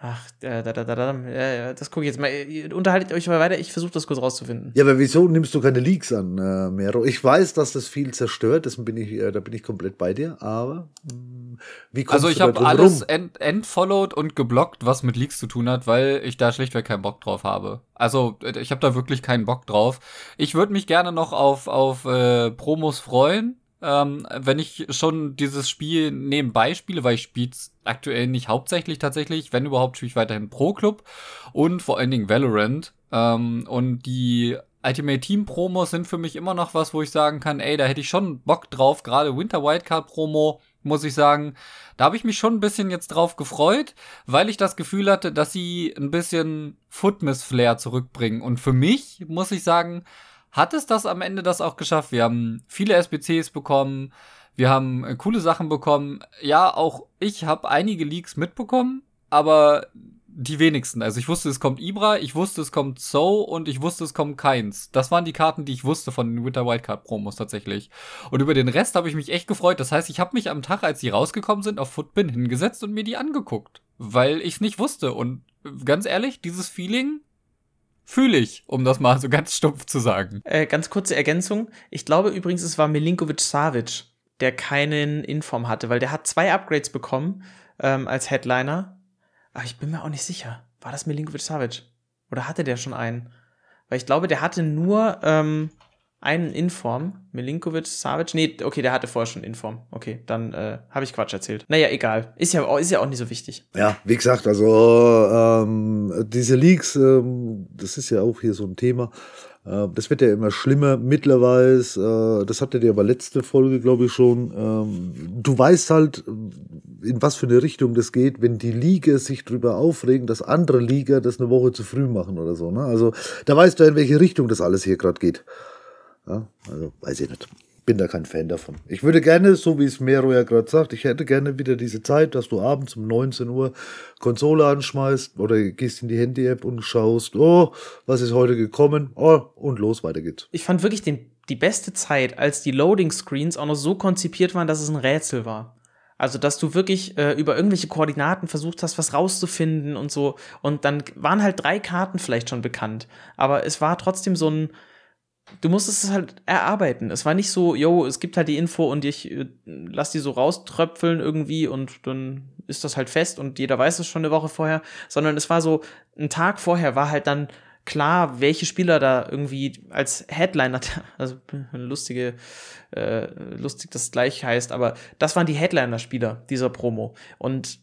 Ach, da, da, da, da, ja, das gucke ich jetzt mal. Ihr unterhaltet euch mal weiter, ich versuche das kurz rauszufinden. Ja, aber wieso nimmst du keine Leaks an, äh, Mero? Ich weiß, dass das viel zerstört, deswegen bin ich, äh, da bin ich komplett bei dir, aber mh, hm, wie kommst Also ich habe alles ent entfollowed und geblockt, was mit Leaks zu tun hat, weil ich da schlichtweg keinen Bock drauf habe. Also äh, ich habe da wirklich keinen Bock drauf. Ich würde mich gerne noch auf, auf äh, Promos freuen, ähm, wenn ich schon dieses Spiel nebenbei spiele, weil ich spiele aktuell nicht hauptsächlich tatsächlich, wenn überhaupt spiele ich weiterhin Pro Club und vor allen Dingen Valorant. Ähm, und die Ultimate Team Promos sind für mich immer noch was, wo ich sagen kann, ey, da hätte ich schon Bock drauf. Gerade Winter Wildcard Promo, muss ich sagen, da habe ich mich schon ein bisschen jetzt drauf gefreut, weil ich das Gefühl hatte, dass sie ein bisschen Footmiss Flair zurückbringen. Und für mich muss ich sagen, hat es das am Ende das auch geschafft. Wir haben viele SBCs bekommen, wir haben äh, coole Sachen bekommen. Ja, auch ich habe einige Leaks mitbekommen, aber die wenigsten. Also ich wusste, es kommt Ibra, ich wusste, es kommt So und ich wusste, es kommt Keins. Das waren die Karten, die ich wusste von den Winter Wildcard Promos tatsächlich. Und über den Rest habe ich mich echt gefreut. Das heißt, ich habe mich am Tag, als die rausgekommen sind, auf Footbin hingesetzt und mir die angeguckt, weil ich es nicht wusste. Und ganz ehrlich, dieses Feeling fühle ich, um das mal so ganz stumpf zu sagen. Äh, ganz kurze Ergänzung. Ich glaube übrigens, es war Milinkovic Savic, der keinen Inform hatte, weil der hat zwei Upgrades bekommen ähm, als Headliner. Aber ich bin mir auch nicht sicher. War das Milinkovic Savic? Oder hatte der schon einen? Weil ich glaube, der hatte nur ähm, einen Inform. Milinkovic, Savic. Nee, okay, der hatte vorher schon Inform. Okay, dann äh, habe ich Quatsch erzählt. Naja, egal. Ist ja, ist ja auch nicht so wichtig. Ja, wie gesagt, also ähm, diese Leaks, ähm, das ist ja auch hier so ein Thema. Äh, das wird ja immer schlimmer mittlerweile. Äh, das hattet ihr aber letzte Folge, glaube ich, schon. Ähm, du weißt halt, in was für eine Richtung das geht, wenn die Liga sich drüber aufregen, dass andere Liga das eine Woche zu früh machen oder so. Ne? Also da weißt du, in welche Richtung das alles hier gerade geht. Ja, also weiß ich nicht bin da kein Fan davon. Ich würde gerne, so wie es Mero ja gerade sagt, ich hätte gerne wieder diese Zeit, dass du abends um 19 Uhr Konsole anschmeißt oder gehst in die Handy-App und schaust, oh, was ist heute gekommen? Oh, und los, weiter geht's. Ich fand wirklich den, die beste Zeit, als die Loading-Screens auch noch so konzipiert waren, dass es ein Rätsel war. Also, dass du wirklich äh, über irgendwelche Koordinaten versucht hast, was rauszufinden und so. Und dann waren halt drei Karten vielleicht schon bekannt. Aber es war trotzdem so ein, du musstest es halt erarbeiten. Es war nicht so, yo, es gibt halt die Info und ich äh, lass die so rauströpfeln irgendwie und dann ist das halt fest und jeder weiß es schon eine Woche vorher, sondern es war so, ein Tag vorher war halt dann klar, welche Spieler da irgendwie als Headliner, also lustige, äh, lustig, dass es gleich heißt, aber das waren die Headliner-Spieler dieser Promo. Und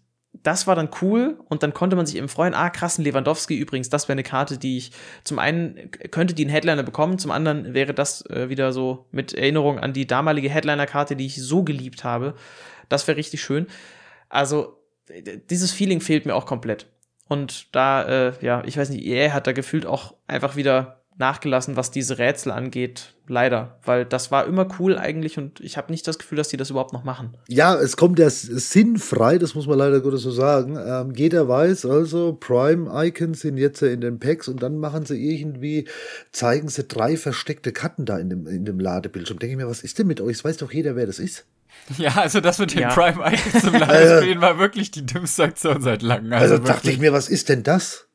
das war dann cool und dann konnte man sich eben freuen, ah, krassen Lewandowski übrigens, das wäre eine Karte, die ich zum einen könnte die einen Headliner bekommen, zum anderen wäre das äh, wieder so mit Erinnerung an die damalige Headliner-Karte, die ich so geliebt habe. Das wäre richtig schön. Also, dieses Feeling fehlt mir auch komplett. Und da, äh, ja, ich weiß nicht, er hat da gefühlt auch einfach wieder nachgelassen, was diese Rätsel angeht. Leider, weil das war immer cool eigentlich und ich habe nicht das Gefühl, dass die das überhaupt noch machen. Ja, es kommt ja sinnfrei, das muss man leider Gottes so sagen. Ähm, jeder weiß also, Prime-Icons sind jetzt ja in den Packs und dann machen sie irgendwie, zeigen sie drei versteckte Karten da in dem, in dem Ladebildschirm. Denke ich mir, was ist denn mit euch? Es weiß doch jeder, wer das ist. Ja, also das mit den ja. Prime-Icons zum Ladespielen war wirklich die dümmste Aktion seit langem. Also, also dachte ich mir, was ist denn das?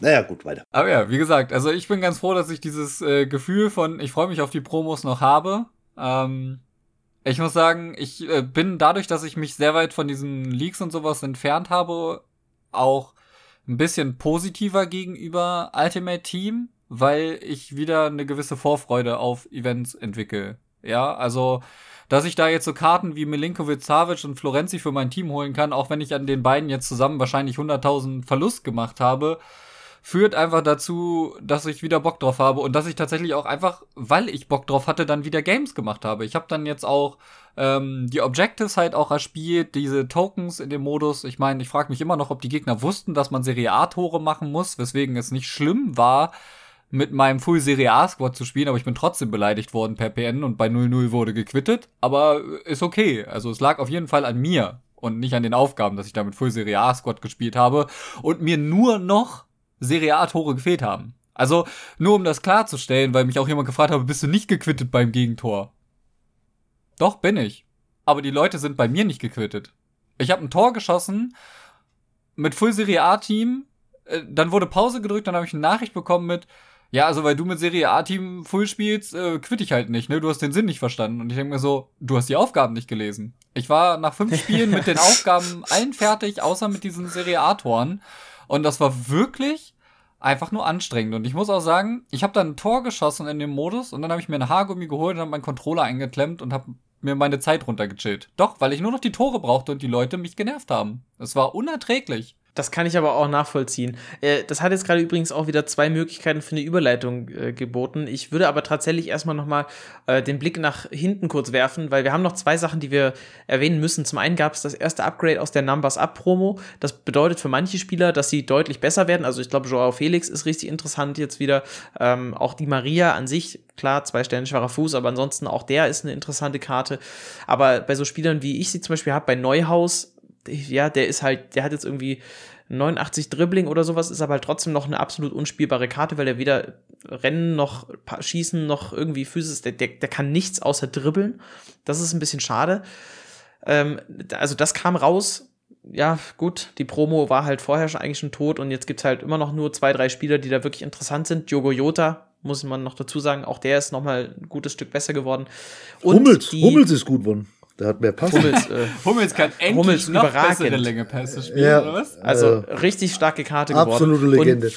Naja, gut, weiter. Aber ja, wie gesagt, also ich bin ganz froh, dass ich dieses äh, Gefühl von, ich freue mich auf die Promos noch habe. Ähm, ich muss sagen, ich äh, bin dadurch, dass ich mich sehr weit von diesen Leaks und sowas entfernt habe, auch ein bisschen positiver gegenüber Ultimate Team, weil ich wieder eine gewisse Vorfreude auf Events entwickle. Ja, also dass ich da jetzt so Karten wie Milinkovic, Savic und Florenzi für mein Team holen kann, auch wenn ich an den beiden jetzt zusammen wahrscheinlich 100.000 Verlust gemacht habe, führt einfach dazu, dass ich wieder Bock drauf habe und dass ich tatsächlich auch einfach, weil ich Bock drauf hatte, dann wieder Games gemacht habe. Ich habe dann jetzt auch ähm, die Objectives halt auch erspielt, diese Tokens in dem Modus. Ich meine, ich frage mich immer noch, ob die Gegner wussten, dass man Serie A-Tore machen muss, weswegen es nicht schlimm war, mit meinem Full Serie A Squad zu spielen, aber ich bin trotzdem beleidigt worden per PN und bei 0-0 wurde gequittet. Aber ist okay. Also es lag auf jeden Fall an mir und nicht an den Aufgaben, dass ich da mit Full Serie A Squad gespielt habe und mir nur noch Serie A Tore gefehlt haben. Also nur um das klarzustellen, weil mich auch jemand gefragt habe, bist du nicht gequittet beim Gegentor? Doch, bin ich. Aber die Leute sind bei mir nicht gequittet. Ich habe ein Tor geschossen mit Full Serie A Team, äh, dann wurde Pause gedrückt, dann habe ich eine Nachricht bekommen mit, ja, also weil du mit Serie A-Team Full spielst, äh, quitt ich halt nicht, ne? Du hast den Sinn nicht verstanden. Und ich denke mir so, du hast die Aufgaben nicht gelesen. Ich war nach fünf Spielen mit den Aufgaben allen fertig, außer mit diesen Serie A-Toren. Und das war wirklich einfach nur anstrengend. Und ich muss auch sagen, ich habe dann ein Tor geschossen in dem Modus und dann habe ich mir eine Haargummi geholt und habe meinen Controller eingeklemmt und habe mir meine Zeit runtergechillt. Doch, weil ich nur noch die Tore brauchte und die Leute mich genervt haben. Es war unerträglich. Das kann ich aber auch nachvollziehen. Äh, das hat jetzt gerade übrigens auch wieder zwei Möglichkeiten für eine Überleitung äh, geboten. Ich würde aber tatsächlich erstmal nochmal äh, den Blick nach hinten kurz werfen, weil wir haben noch zwei Sachen, die wir erwähnen müssen. Zum einen gab es das erste Upgrade aus der Numbers Up Promo. Das bedeutet für manche Spieler, dass sie deutlich besser werden. Also ich glaube, Joao Felix ist richtig interessant jetzt wieder. Ähm, auch die Maria an sich, klar, zwei Sterne schwacher Fuß, aber ansonsten auch der ist eine interessante Karte. Aber bei so Spielern wie ich sie zum Beispiel habe, bei Neuhaus, ja, der ist halt, der hat jetzt irgendwie 89 Dribbling oder sowas, ist aber halt trotzdem noch eine absolut unspielbare Karte, weil er weder Rennen noch Schießen noch irgendwie Physis, der, der, der kann nichts außer dribbeln. Das ist ein bisschen schade. Ähm, also das kam raus. Ja, gut, die Promo war halt vorher schon eigentlich schon tot und jetzt gibt es halt immer noch nur zwei, drei Spieler, die da wirklich interessant sind. Diogo Jota, muss man noch dazu sagen, auch der ist noch mal ein gutes Stück besser geworden. Und Hummels, Hummels ist gut geworden. Der hat mehr Pass. Hummels, äh, Hummels kann endlich Hummels noch bessere Länge Pässe spielen, ja, oder was? Also äh, richtig starke Karte geworden. Absolute Legende. Und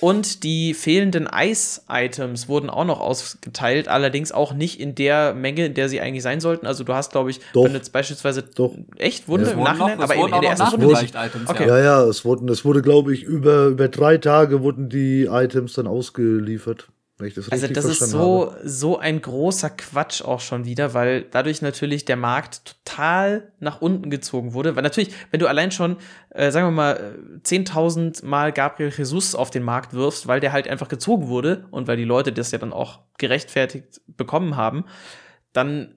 Und die fehlenden Ice-Items wurden auch noch ausgeteilt, allerdings auch nicht in der Menge, in der sie eigentlich sein sollten. Also du hast, glaube ich, Doch. wenn jetzt beispielsweise Doch. echt wurden Ja. im Nachhinein, noch- aber in, in der ersten Runde nicht. Items, Okay. Ja, ja, es wurden, es wurde, glaube ich, über, über drei Tage wurden die Items dann ausgeliefert. Das Also das ist so, habe. so ein großer Quatsch auch schon wieder, weil dadurch natürlich der Markt total nach unten gezogen wurde. Weil natürlich, wenn du allein schon, äh, sagen wir mal, äh, 10.000 Mal Gabriel Jesus auf den Markt wirfst, weil der halt einfach gezogen wurde und weil die Leute das ja dann auch gerechtfertigt bekommen haben, dann,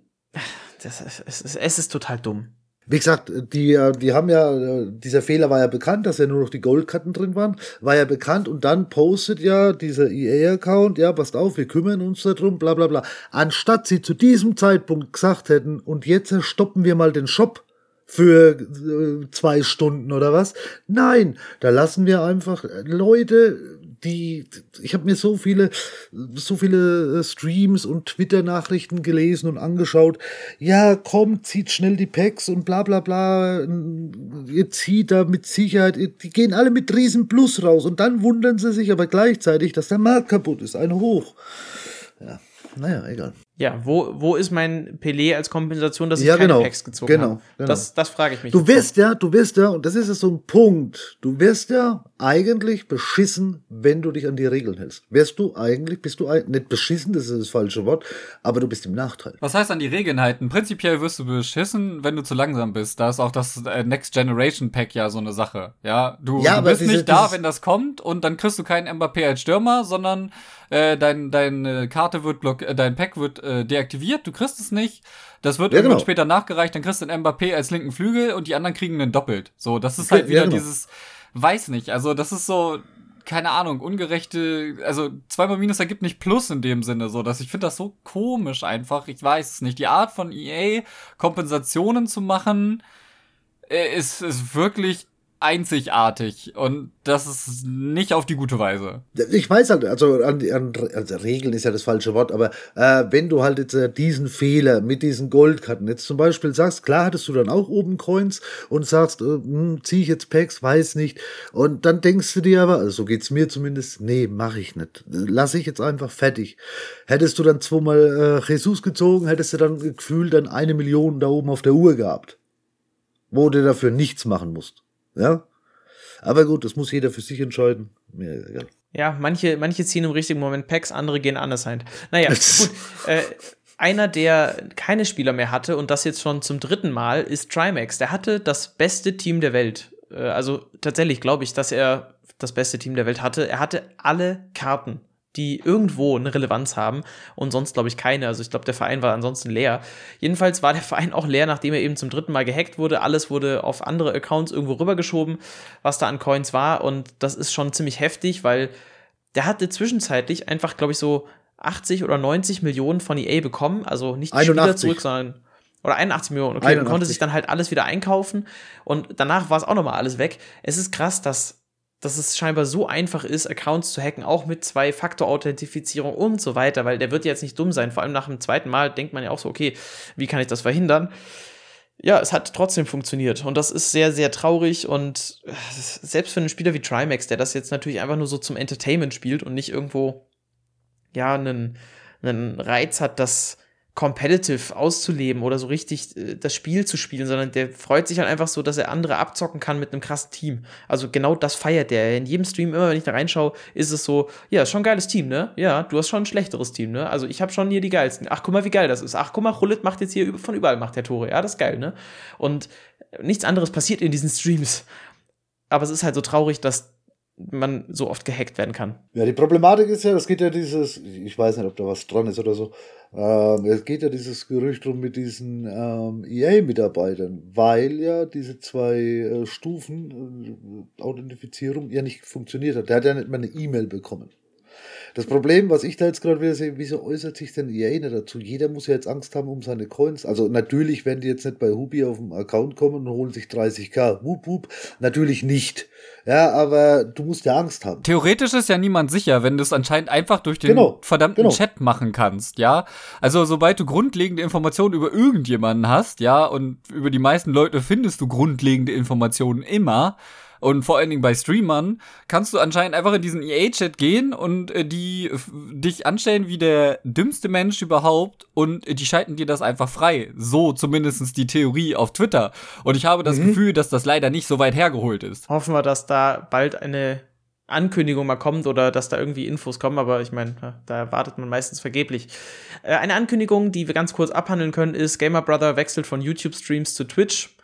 das, es, es, es ist total dumm. Wie gesagt, die, äh, die haben ja, äh, dieser Fehler war ja bekannt, dass ja nur noch die Goldkarten drin waren, war ja bekannt und dann postet ja dieser EA-Account, ja, passt auf, wir kümmern uns darum, bla bla bla. Anstatt sie zu diesem Zeitpunkt gesagt hätten, und jetzt stoppen wir mal den Shop für äh, zwei Stunden oder was. Nein, da lassen wir einfach Leute, die, ich habe mir so viele, so viele äh, Streams und Twitter-Nachrichten gelesen und angeschaut. Ja, kommt, zieht schnell die Packs und bla bla bla. Ihr zieht da mit Sicherheit, die gehen alle mit riesen Plus raus und dann wundern sie sich aber gleichzeitig, dass der Markt kaputt ist. Ein Hoch. Ja, naja, egal. Ja, wo, wo ist mein Pelé als Kompensation, dass ich Ja, keine genau. Packs gezogen Genau, habe? genau. Das, das frage ich mich. Du wirst ja, du wirst ja, und das ist ja so ein Punkt, du wirst ja eigentlich beschissen, wenn du dich an die Regeln hältst. Wirst du eigentlich, bist du ein- nicht beschissen, das ist das falsche Wort, aber du bist im Nachteil. Was heißt an die Regeln halten? Prinzipiell wirst du beschissen, wenn du zu langsam bist. Da ist auch das äh, Next Generation Pack ja so eine Sache. Ja, du, Ja, du bist diese- nicht da, wenn das kommt und dann kriegst du keinen Mbappé als Stürmer, sondern äh, dein, deine Karte wird block äh, dein Pack wird äh, deaktiviert, du kriegst es nicht. Das wird Ja, irgendwann genau. später nachgereicht, dann kriegst du einen Mbappé als linken Flügel und die anderen kriegen einen doppelt. So, das ist Ja, halt wieder genau. dieses, weiß nicht, also das ist so, keine Ahnung, ungerechte, also zweimal Minus ergibt nicht Plus in dem Sinne, so, dass ich finde das so komisch einfach, ich weiß es nicht. Die Art von EA, Kompensationen zu machen, äh, ist, ist wirklich einzigartig und das ist nicht auf die gute Weise. Ich weiß halt, also an, an also Regeln ist ja das falsche Wort, aber äh, wenn du halt jetzt äh, diesen Fehler mit diesen Goldkarten jetzt zum Beispiel sagst, klar hattest du dann auch oben Coins und sagst, äh, hm, ziehe ich jetzt Packs, weiß nicht. Und dann denkst du dir aber, also so geht's mir zumindest, nee, mache ich nicht. Lass ich jetzt einfach fertig. Hättest du dann zweimal äh, Jesus gezogen, hättest du dann gefühlt dann eine Million da oben auf der Uhr gehabt. Wo du dafür nichts machen musst. Ja? Aber gut, das muss jeder für sich entscheiden. Mir egal. Ja, manche, manche ziehen im richtigen Moment Packs, andere gehen anders ein. Naja, gut. Äh, einer, der keine Spieler mehr hatte und das jetzt schon zum dritten Mal, ist Trimax. Der hatte das beste Team der Welt. Äh, also tatsächlich glaube ich, dass er das beste Team der Welt hatte. Er hatte alle Karten, die irgendwo eine Relevanz haben und sonst glaube ich keine. Also ich glaube, der Verein war ansonsten leer. Jedenfalls war der Verein auch leer, nachdem er eben zum dritten Mal gehackt wurde. Alles wurde auf andere Accounts irgendwo rübergeschoben, was da an Coins war und das ist schon ziemlich heftig, weil der hatte zwischenzeitlich einfach, glaube ich, so 80 oder 90 Millionen von EA bekommen. Also nicht die Spieler 81. zurück, sondern oder 81 Millionen. Okay, und 81. konnte sich dann halt alles wieder einkaufen und danach war es auch nochmal alles weg. Es ist krass, dass, dass es scheinbar so einfach ist, Accounts zu hacken, auch mit Zwei-Faktor-Authentifizierung und so weiter, weil der wird jetzt nicht dumm sein. Vor allem nach dem zweiten Mal denkt man ja auch so, okay, wie kann ich das verhindern? Ja, es hat trotzdem funktioniert und das ist sehr, sehr traurig und äh, selbst für einen Spieler wie Trimax, der das jetzt natürlich einfach nur so zum Entertainment spielt und nicht irgendwo, ja, einen, einen Reiz hat, das competitive auszuleben oder so richtig äh, das Spiel zu spielen, sondern der freut sich halt einfach so, dass er andere abzocken kann mit einem krassen Team. Also genau das feiert der. In jedem Stream, immer wenn ich da reinschaue, ist es so, ja, schon ein geiles Team, ne? Ja, du hast schon ein schlechteres Team, ne? Also ich habe schon hier die geilsten. Ach, guck mal, wie geil das ist. Ach, guck mal, Rullet macht jetzt hier von überall macht der Tore. Ja, das ist geil, ne? Und nichts anderes passiert in diesen Streams. Aber es ist halt so traurig, dass man so oft gehackt werden kann. Ja, die Problematik ist ja, es geht ja dieses, ich weiß nicht, ob da was dran ist oder so, ähm, es geht ja dieses Gerücht rum mit diesen ähm, EA-Mitarbeitern, weil ja diese zwei äh, Stufen äh, Authentifizierung ja nicht funktioniert hat. Der hat ja nicht mal eine E-Mail bekommen. Das Problem, was ich da jetzt gerade wieder sehe, wieso äußert sich denn EA nicht dazu? Jeder muss ja jetzt Angst haben um seine Coins. Also natürlich werden die jetzt nicht bei Hubi auf dem Account kommen und holen sich 30k. Wup, wup. Natürlich nicht. Ja, aber du musst ja Angst haben. Theoretisch ist ja niemand sicher, wenn du es anscheinend einfach durch den Genau, verdammten genau. Chat machen kannst, ja. Also sobald du grundlegende Informationen über irgendjemanden hast, ja, und über die meisten Leute findest du grundlegende Informationen immer, und vor allen Dingen bei Streamern kannst du anscheinend einfach in diesen EA-Chat gehen und äh, die dich anstellen wie der dümmste Mensch überhaupt und äh, die schalten dir das einfach frei. So zumindest die Theorie auf Twitter. Und ich habe das mhm. Gefühl, dass das leider nicht so weit hergeholt ist. Hoffen wir, dass da bald eine Ankündigung mal kommt oder dass da irgendwie Infos kommen, aber ich meine, da wartet man meistens vergeblich. Äh, eine Ankündigung, die wir ganz kurz abhandeln können, ist, Gamer Brother wechselt von YouTube-Streams zu Twitch.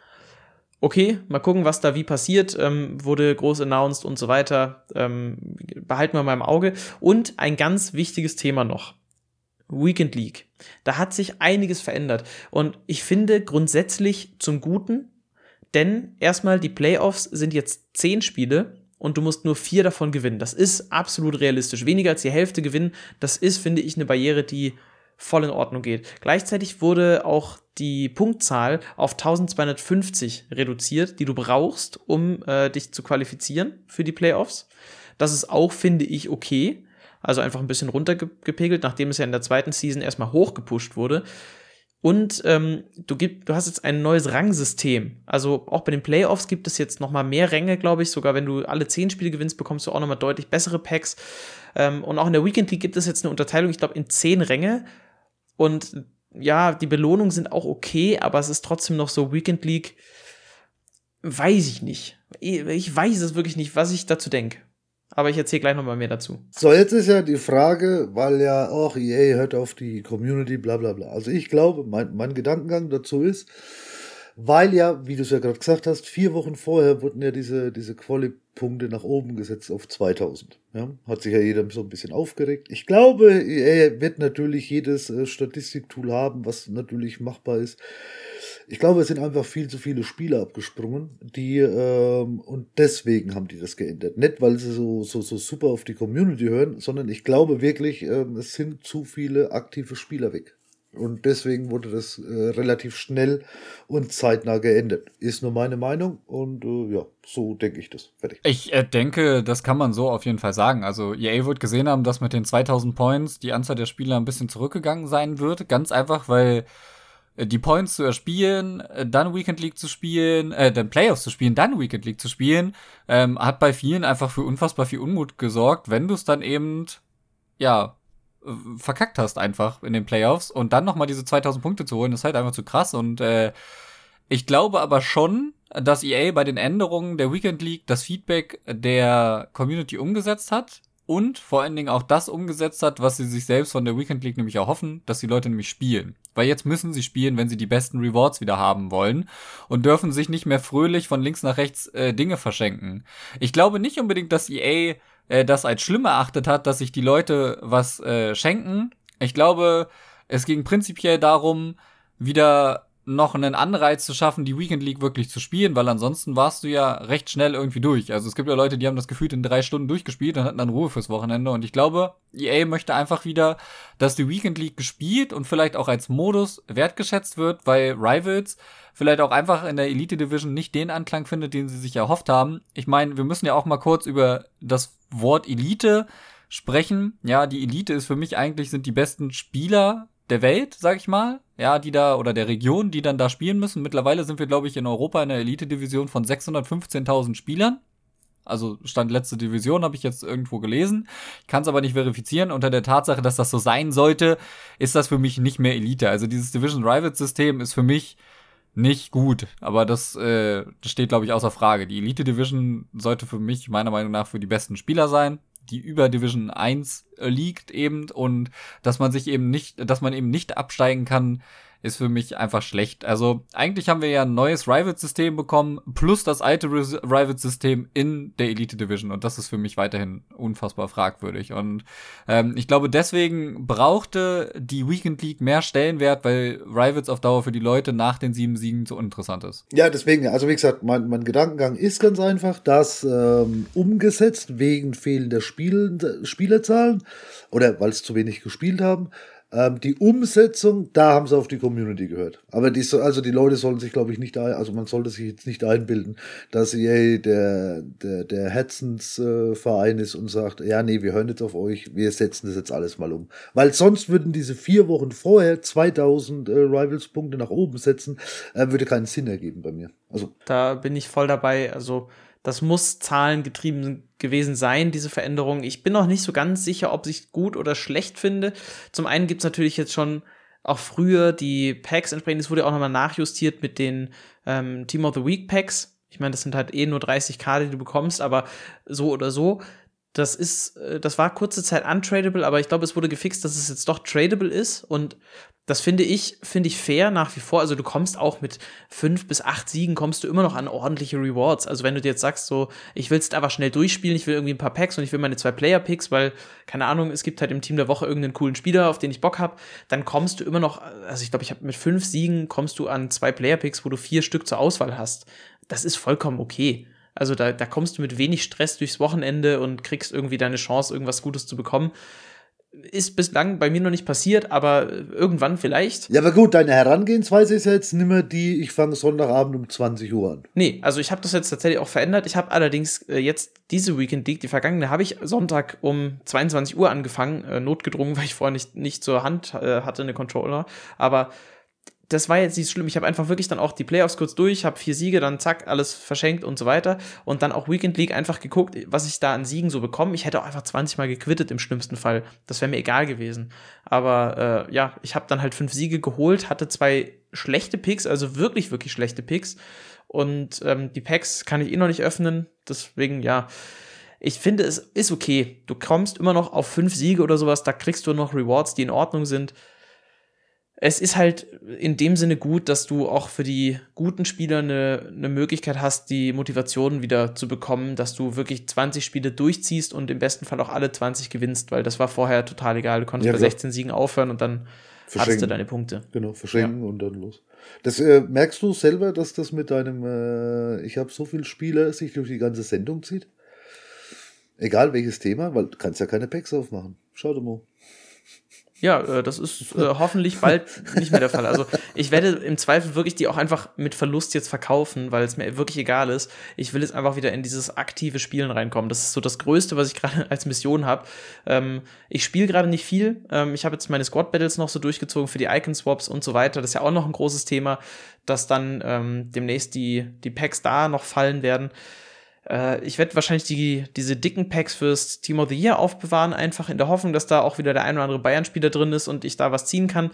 Okay, mal gucken, was da wie passiert. Ähm, wurde groß announced und so weiter. Ähm, behalten wir mal im Auge. Und ein ganz wichtiges Thema noch. Weekend League. Da hat sich einiges verändert. Und ich finde grundsätzlich zum Guten, denn erstmal die Playoffs sind jetzt zehn Spiele und du musst nur vier davon gewinnen. Das ist absolut realistisch. Weniger als die Hälfte gewinnen, das ist, finde ich, eine Barriere, die voll in Ordnung geht. Gleichzeitig wurde auch die Punktzahl auf 1250 reduziert, die du brauchst, um äh, dich zu qualifizieren für die Playoffs. Das ist auch, finde ich, okay. Also einfach ein bisschen runtergepegelt, nachdem es ja in der zweiten Season erstmal hochgepusht wurde. Und ähm, du, gib, du hast jetzt ein neues Rangsystem. Also auch bei den Playoffs gibt es jetzt noch mal mehr Ränge, glaube ich. Sogar wenn du alle zehn Spiele gewinnst, bekommst du auch noch mal deutlich bessere Packs. Ähm, und auch in der Weekend League gibt es jetzt eine Unterteilung, ich glaube, in zehn Ränge. Und ja, die Belohnungen sind auch okay, aber es ist trotzdem noch so Weekend League. Weiß ich nicht. Ich weiß es wirklich nicht, was ich dazu denke. Aber ich erzähle gleich nochmal mehr dazu. So, jetzt ist ja die Frage, weil ja auch EA hört auf die Community, bla bla bla. Also ich glaube, mein, mein Gedankengang dazu ist, weil ja, wie du es ja gerade gesagt hast, vier Wochen vorher wurden ja diese, diese Quali-Punkte nach oben gesetzt auf 2000. Ja, hat sich ja jeder so ein bisschen aufgeregt. Ich glaube, EA wird natürlich jedes äh, Statistiktool haben, was natürlich machbar ist. Ich glaube, es sind einfach viel zu viele Spieler abgesprungen, die ähm, und deswegen haben die das geändert. Nicht, weil sie so, so, so super auf die Community hören, sondern ich glaube wirklich, ähm, es sind zu viele aktive Spieler weg. Und deswegen wurde das äh, relativ schnell und zeitnah geändert. Ist nur meine Meinung und äh, ja, so denke ich das. Fertig. Ich äh, denke, das kann man so auf jeden Fall sagen. Also EA wird gesehen haben, dass mit den 2000 Points die Anzahl der Spieler ein bisschen zurückgegangen sein wird. Ganz einfach, weil die Points zu erspielen, äh, dann Weekend League zu spielen, äh, dann Playoffs zu spielen, dann Weekend League zu spielen, ähm, hat bei vielen einfach für unfassbar viel Unmut gesorgt, wenn du es dann eben, ja, äh, verkackt hast einfach in den Playoffs und dann nochmal diese 2000 Punkte zu holen, ist halt einfach zu krass und äh, ich glaube aber schon, dass EA bei den Änderungen der Weekend League das Feedback der Community umgesetzt hat und vor allen Dingen auch das umgesetzt hat, was sie sich selbst von der Weekend League nämlich erhoffen, dass die Leute nämlich spielen. Weil jetzt müssen sie spielen, wenn sie die besten Rewards wieder haben wollen und dürfen sich nicht mehr fröhlich von links nach rechts äh, Dinge verschenken. Ich glaube nicht unbedingt, dass EA äh, das als schlimm erachtet hat, dass sich die Leute was äh, schenken. Ich glaube, es ging prinzipiell darum, wieder noch einen Anreiz zu schaffen, die Weekend League wirklich zu spielen, weil ansonsten warst du ja recht schnell irgendwie durch. Also es gibt ja Leute, die haben das gefühlt in drei Stunden durchgespielt und hatten dann Ruhe fürs Wochenende. Und ich glaube, EA möchte einfach wieder, dass die Weekend League gespielt und vielleicht auch als Modus wertgeschätzt wird, weil Rivals vielleicht auch einfach in der Elite Division nicht den Anklang findet, den sie sich erhofft haben. Ich meine, wir müssen ja auch mal kurz über das Wort Elite sprechen. Ja, die Elite ist für mich eigentlich sind die besten Spieler der Welt, sag ich mal, ja, die da oder der Region, die dann da spielen müssen. Mittlerweile sind wir, glaube ich, in Europa in der Elite-Division von 615.000 Spielern. Also stand letzte Division, habe ich jetzt irgendwo gelesen. Ich kann es aber nicht verifizieren. Unter der Tatsache, dass das so sein sollte, ist das für mich nicht mehr Elite. Also dieses Division Rivals System ist für mich nicht gut. Aber das, äh, steht, glaube ich, außer Frage. Die Elite Division sollte für mich meiner Meinung nach für die besten Spieler sein die über Division 1 liegt eben und dass man sich eben nicht, dass man eben nicht absteigen kann, ist für mich einfach schlecht. Also eigentlich haben wir ja ein neues Rivals-System bekommen, plus das alte Rivals-System in der Elite Division. Und das ist für mich weiterhin unfassbar fragwürdig. Und ähm, ich glaube, deswegen brauchte die Weekend League mehr Stellenwert, weil Rivals auf Dauer für die Leute nach den sieben Siegen zu uninteressant ist. Ja, deswegen, also wie gesagt, mein, mein Gedankengang ist ganz einfach, dass ähm, umgesetzt wegen fehlender Spiel, Spielerzahlen oder weil es zu wenig gespielt haben, ähm, die Umsetzung, da haben sie auf die Community gehört. Aber die, also die Leute sollen sich, glaube ich, nicht, ein, also man sollte sich jetzt nicht einbilden, dass EA der, der, der Herzensverein äh, ist und sagt, ja, nee, wir hören jetzt auf euch, wir setzen das jetzt alles mal um. Weil sonst würden diese vier Wochen vorher 2000 äh, Rivals-Punkte nach oben setzen, äh, würde keinen Sinn ergeben bei mir. Also. Da bin ich voll dabei. Also, Das muss zahlengetrieben gewesen sein, diese Veränderung. Ich bin noch nicht so ganz sicher, ob ich gut oder schlecht finde. Zum einen gibt es natürlich jetzt schon auch früher die Packs entsprechend, es wurde auch nochmal nachjustiert mit den ähm, Team of the Week Packs. Ich meine, das sind halt eh nur 30 Karte, die du bekommst, aber so oder so. Das ist, äh, das war kurze Zeit untradable, aber ich glaube, es wurde gefixt, dass es jetzt doch tradable ist und das finde ich, finde ich fair nach wie vor. Also du kommst auch mit fünf bis acht Siegen kommst du immer noch an ordentliche Rewards. Also wenn du dir jetzt sagst, so, ich will es einfach schnell durchspielen, ich will irgendwie ein paar Packs und ich will meine zwei Player-Picks, weil, keine Ahnung, es gibt halt im Team der Woche irgendeinen coolen Spieler, auf den ich Bock habe, dann kommst du immer noch, also ich glaube, ich habe mit fünf Siegen kommst du an zwei Player-Picks, wo du vier Stück zur Auswahl hast. Das ist vollkommen okay. Also da, da kommst du mit wenig Stress durchs Wochenende und kriegst irgendwie deine Chance, irgendwas Gutes zu bekommen ist bislang bei mir noch nicht passiert, aber irgendwann vielleicht. Ja, aber gut, deine Herangehensweise ist ja jetzt nicht mehr die, ich fange Sonntagabend um 20 Uhr an. Nee, also ich habe das jetzt tatsächlich auch verändert. Ich habe allerdings äh, jetzt diese Weekend League, die vergangene, habe ich Sonntag um 22 Uhr angefangen, äh, notgedrungen, weil ich vorher nicht, nicht zur Hand äh, hatte, eine Controller. Aber das war jetzt nicht schlimm. Ich habe einfach wirklich dann auch die Playoffs kurz durch, habe vier Siege, dann zack, alles verschenkt und so weiter. Und dann auch Weekend League einfach geguckt, was ich da an Siegen so bekomme. Ich hätte auch einfach 20 Mal gequittet im schlimmsten Fall. Das wäre mir egal gewesen. Aber äh, ja, ich habe dann halt fünf Siege geholt, hatte zwei schlechte Picks, also wirklich, wirklich schlechte Picks. Und ähm, die Packs kann ich eh noch nicht öffnen. Deswegen, ja. Ich finde, es ist okay. Du kommst immer noch auf fünf Siege oder sowas, da kriegst du noch Rewards, die in Ordnung sind es ist halt in dem Sinne gut, dass du auch für die guten Spieler eine, eine Möglichkeit hast, die Motivation wieder zu bekommen, dass du wirklich 20 Spiele durchziehst und im besten Fall auch alle 20 gewinnst, weil das war vorher total egal. Du konntest ja, bei 16 Siegen aufhören und dann hattest du deine Punkte. Genau, verschenken ja. und dann los. Das äh, merkst du selber, dass das mit deinem äh, Ich habe so viele Spieler sich durch die ganze Sendung zieht? Egal welches Thema, weil du kannst ja keine Packs aufmachen. Schau dir mal. Ja, äh, das ist äh, hoffentlich bald nicht mehr der Fall. Also ich werde im Zweifel wirklich die auch einfach mit Verlust jetzt verkaufen, weil es mir wirklich egal ist. Ich will jetzt einfach wieder in dieses aktive Spielen reinkommen. Das ist so das Größte, was ich gerade als Mission habe. Ähm, ich spiele gerade nicht viel. Ähm, ich habe jetzt meine Squad Battles noch so durchgezogen für die Icon Swaps und so weiter. Das ist ja auch noch ein großes Thema, dass dann ähm, demnächst die, die Packs da noch fallen werden. Äh, ich werde wahrscheinlich die, diese dicken Packs fürs Team of the Year aufbewahren, einfach in der Hoffnung, dass da auch wieder der ein oder andere Bayern-Spieler drin ist und ich da was ziehen kann.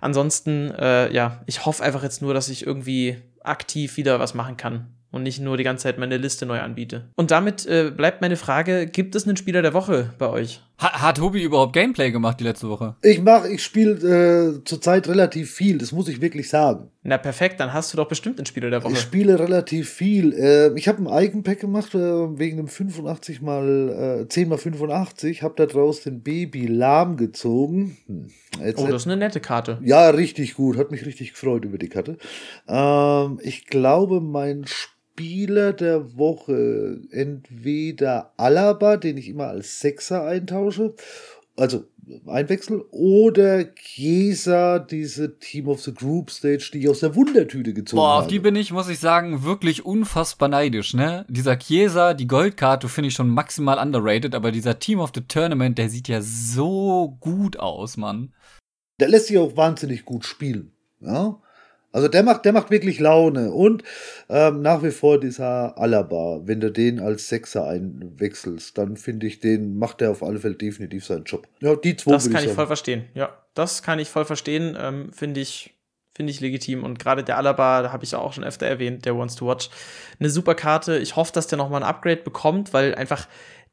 Ansonsten, äh, ja, ich hoffe einfach jetzt nur, dass ich irgendwie aktiv wieder was machen kann und nicht nur die ganze Zeit meine Liste neu anbiete. Und damit äh, bleibt meine Frage: Gibt es einen Spieler der Woche bei euch? Hat, hat Tobi überhaupt Gameplay gemacht die letzte Woche? Ich mache, ich spiele äh, zurzeit relativ viel, das muss ich wirklich sagen. Na perfekt, dann hast du doch bestimmt einen Spieler der Woche. Ich spiele relativ viel. Äh, ich habe ein Eigenpack gemacht äh, wegen dem 85 mal äh, 10 mal 85, habe da draus den Baby lahm gezogen. Hm. Jetzt, oh, das ist eine nette Karte. Ja, richtig gut, hat mich richtig gefreut über die Karte. Ähm, ich glaube, mein Spiel Spieler der Woche entweder Alaba, den ich immer als Sechser eintausche, also einwechsel, oder Chiesa, diese Team of the Group Stage, die ich aus der Wundertüte gezogen habe. Boah, auf die bin ich, muss ich sagen, wirklich unfassbar neidisch, ne? Dieser Chiesa, die Goldkarte finde ich schon maximal underrated, aber dieser Team of the Tournament, der sieht ja so gut aus, Mann. Der lässt sich auch wahnsinnig gut spielen, ja? Also der macht, der macht wirklich Laune. Und ähm, nach wie vor dieser Alaba, wenn du den als Sechser einwechselst, dann finde ich, den macht er auf alle Fälle definitiv seinen Job. Ja, die zwei. Das kann ich, ich voll verstehen. Ja, das kann ich voll verstehen. Ähm, finde ich, finde ich legitim. Und gerade der Alaba, da habe ich ja auch schon öfter erwähnt, der Wants to Watch, eine super Karte. Ich hoffe, dass der nochmal ein Upgrade bekommt, weil einfach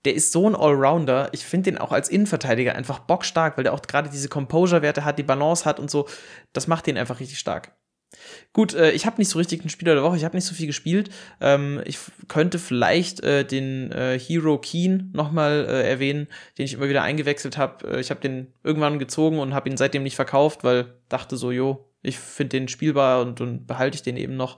der ist so ein Allrounder. Ich finde den auch als Innenverteidiger einfach bockstark, weil der auch gerade diese Composure-Werte hat, die Balance hat und so. Das macht den einfach richtig stark. Gut, äh, ich habe nicht so richtig einen Spieler der Woche, ich habe nicht so viel gespielt. Ähm, ich könnte vielleicht äh, den äh, Hero Keen nochmal äh, erwähnen, den ich immer wieder eingewechselt habe. Äh, ich habe den irgendwann gezogen und habe ihn seitdem nicht verkauft, weil dachte so, jo, ich finde den spielbar und, und behalte ich den eben noch.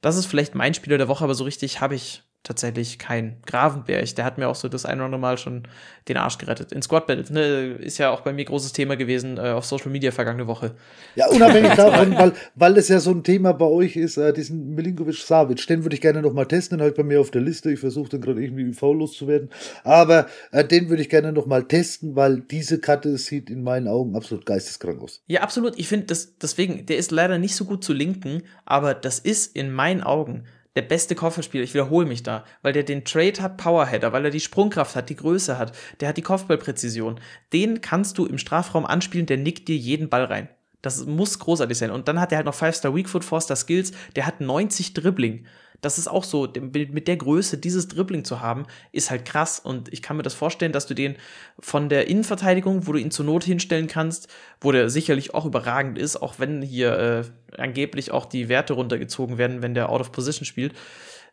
Das ist vielleicht mein Spieler der Woche, aber so richtig habe ich tatsächlich kein Gravenberg. Der hat mir auch so das ein oder andere Mal schon den Arsch gerettet. In Squad Battles, ne, ist ja auch bei mir großes Thema gewesen äh, auf Social Media vergangene Woche. Ja, unabhängig davon, weil, weil es ja so ein Thema bei euch ist, äh, diesen Milinkovic Savic, den würde ich gerne noch mal testen, den habe ich bei mir auf der Liste. Ich versuche dann gerade irgendwie UV loszuwerden. Aber äh, den würde ich gerne noch mal testen, weil diese Karte sieht in meinen Augen absolut geisteskrank aus. Ja, absolut. Ich finde, das deswegen, der ist leider nicht so gut zu linken, aber das ist in meinen Augen der beste Kopfballspieler, ich wiederhole mich da, weil der den Trade hat, Powerheader, weil er die Sprungkraft hat, die Größe hat, der hat die Kopfballpräzision. Den kannst du im Strafraum anspielen, der nickt dir jeden Ball rein. Das muss großartig sein. Und dann hat er halt noch 5-Star Weakfoot, 4-Star Skills, der hat 90 Dribbling. Das ist auch so, mit der Größe dieses Dribbling zu haben, ist halt krass. Und ich kann mir das vorstellen, dass du den von der Innenverteidigung, wo du ihn zur Not hinstellen kannst, wo der sicherlich auch überragend ist, auch wenn hier äh, angeblich auch die Werte runtergezogen werden, wenn der Out of Position spielt,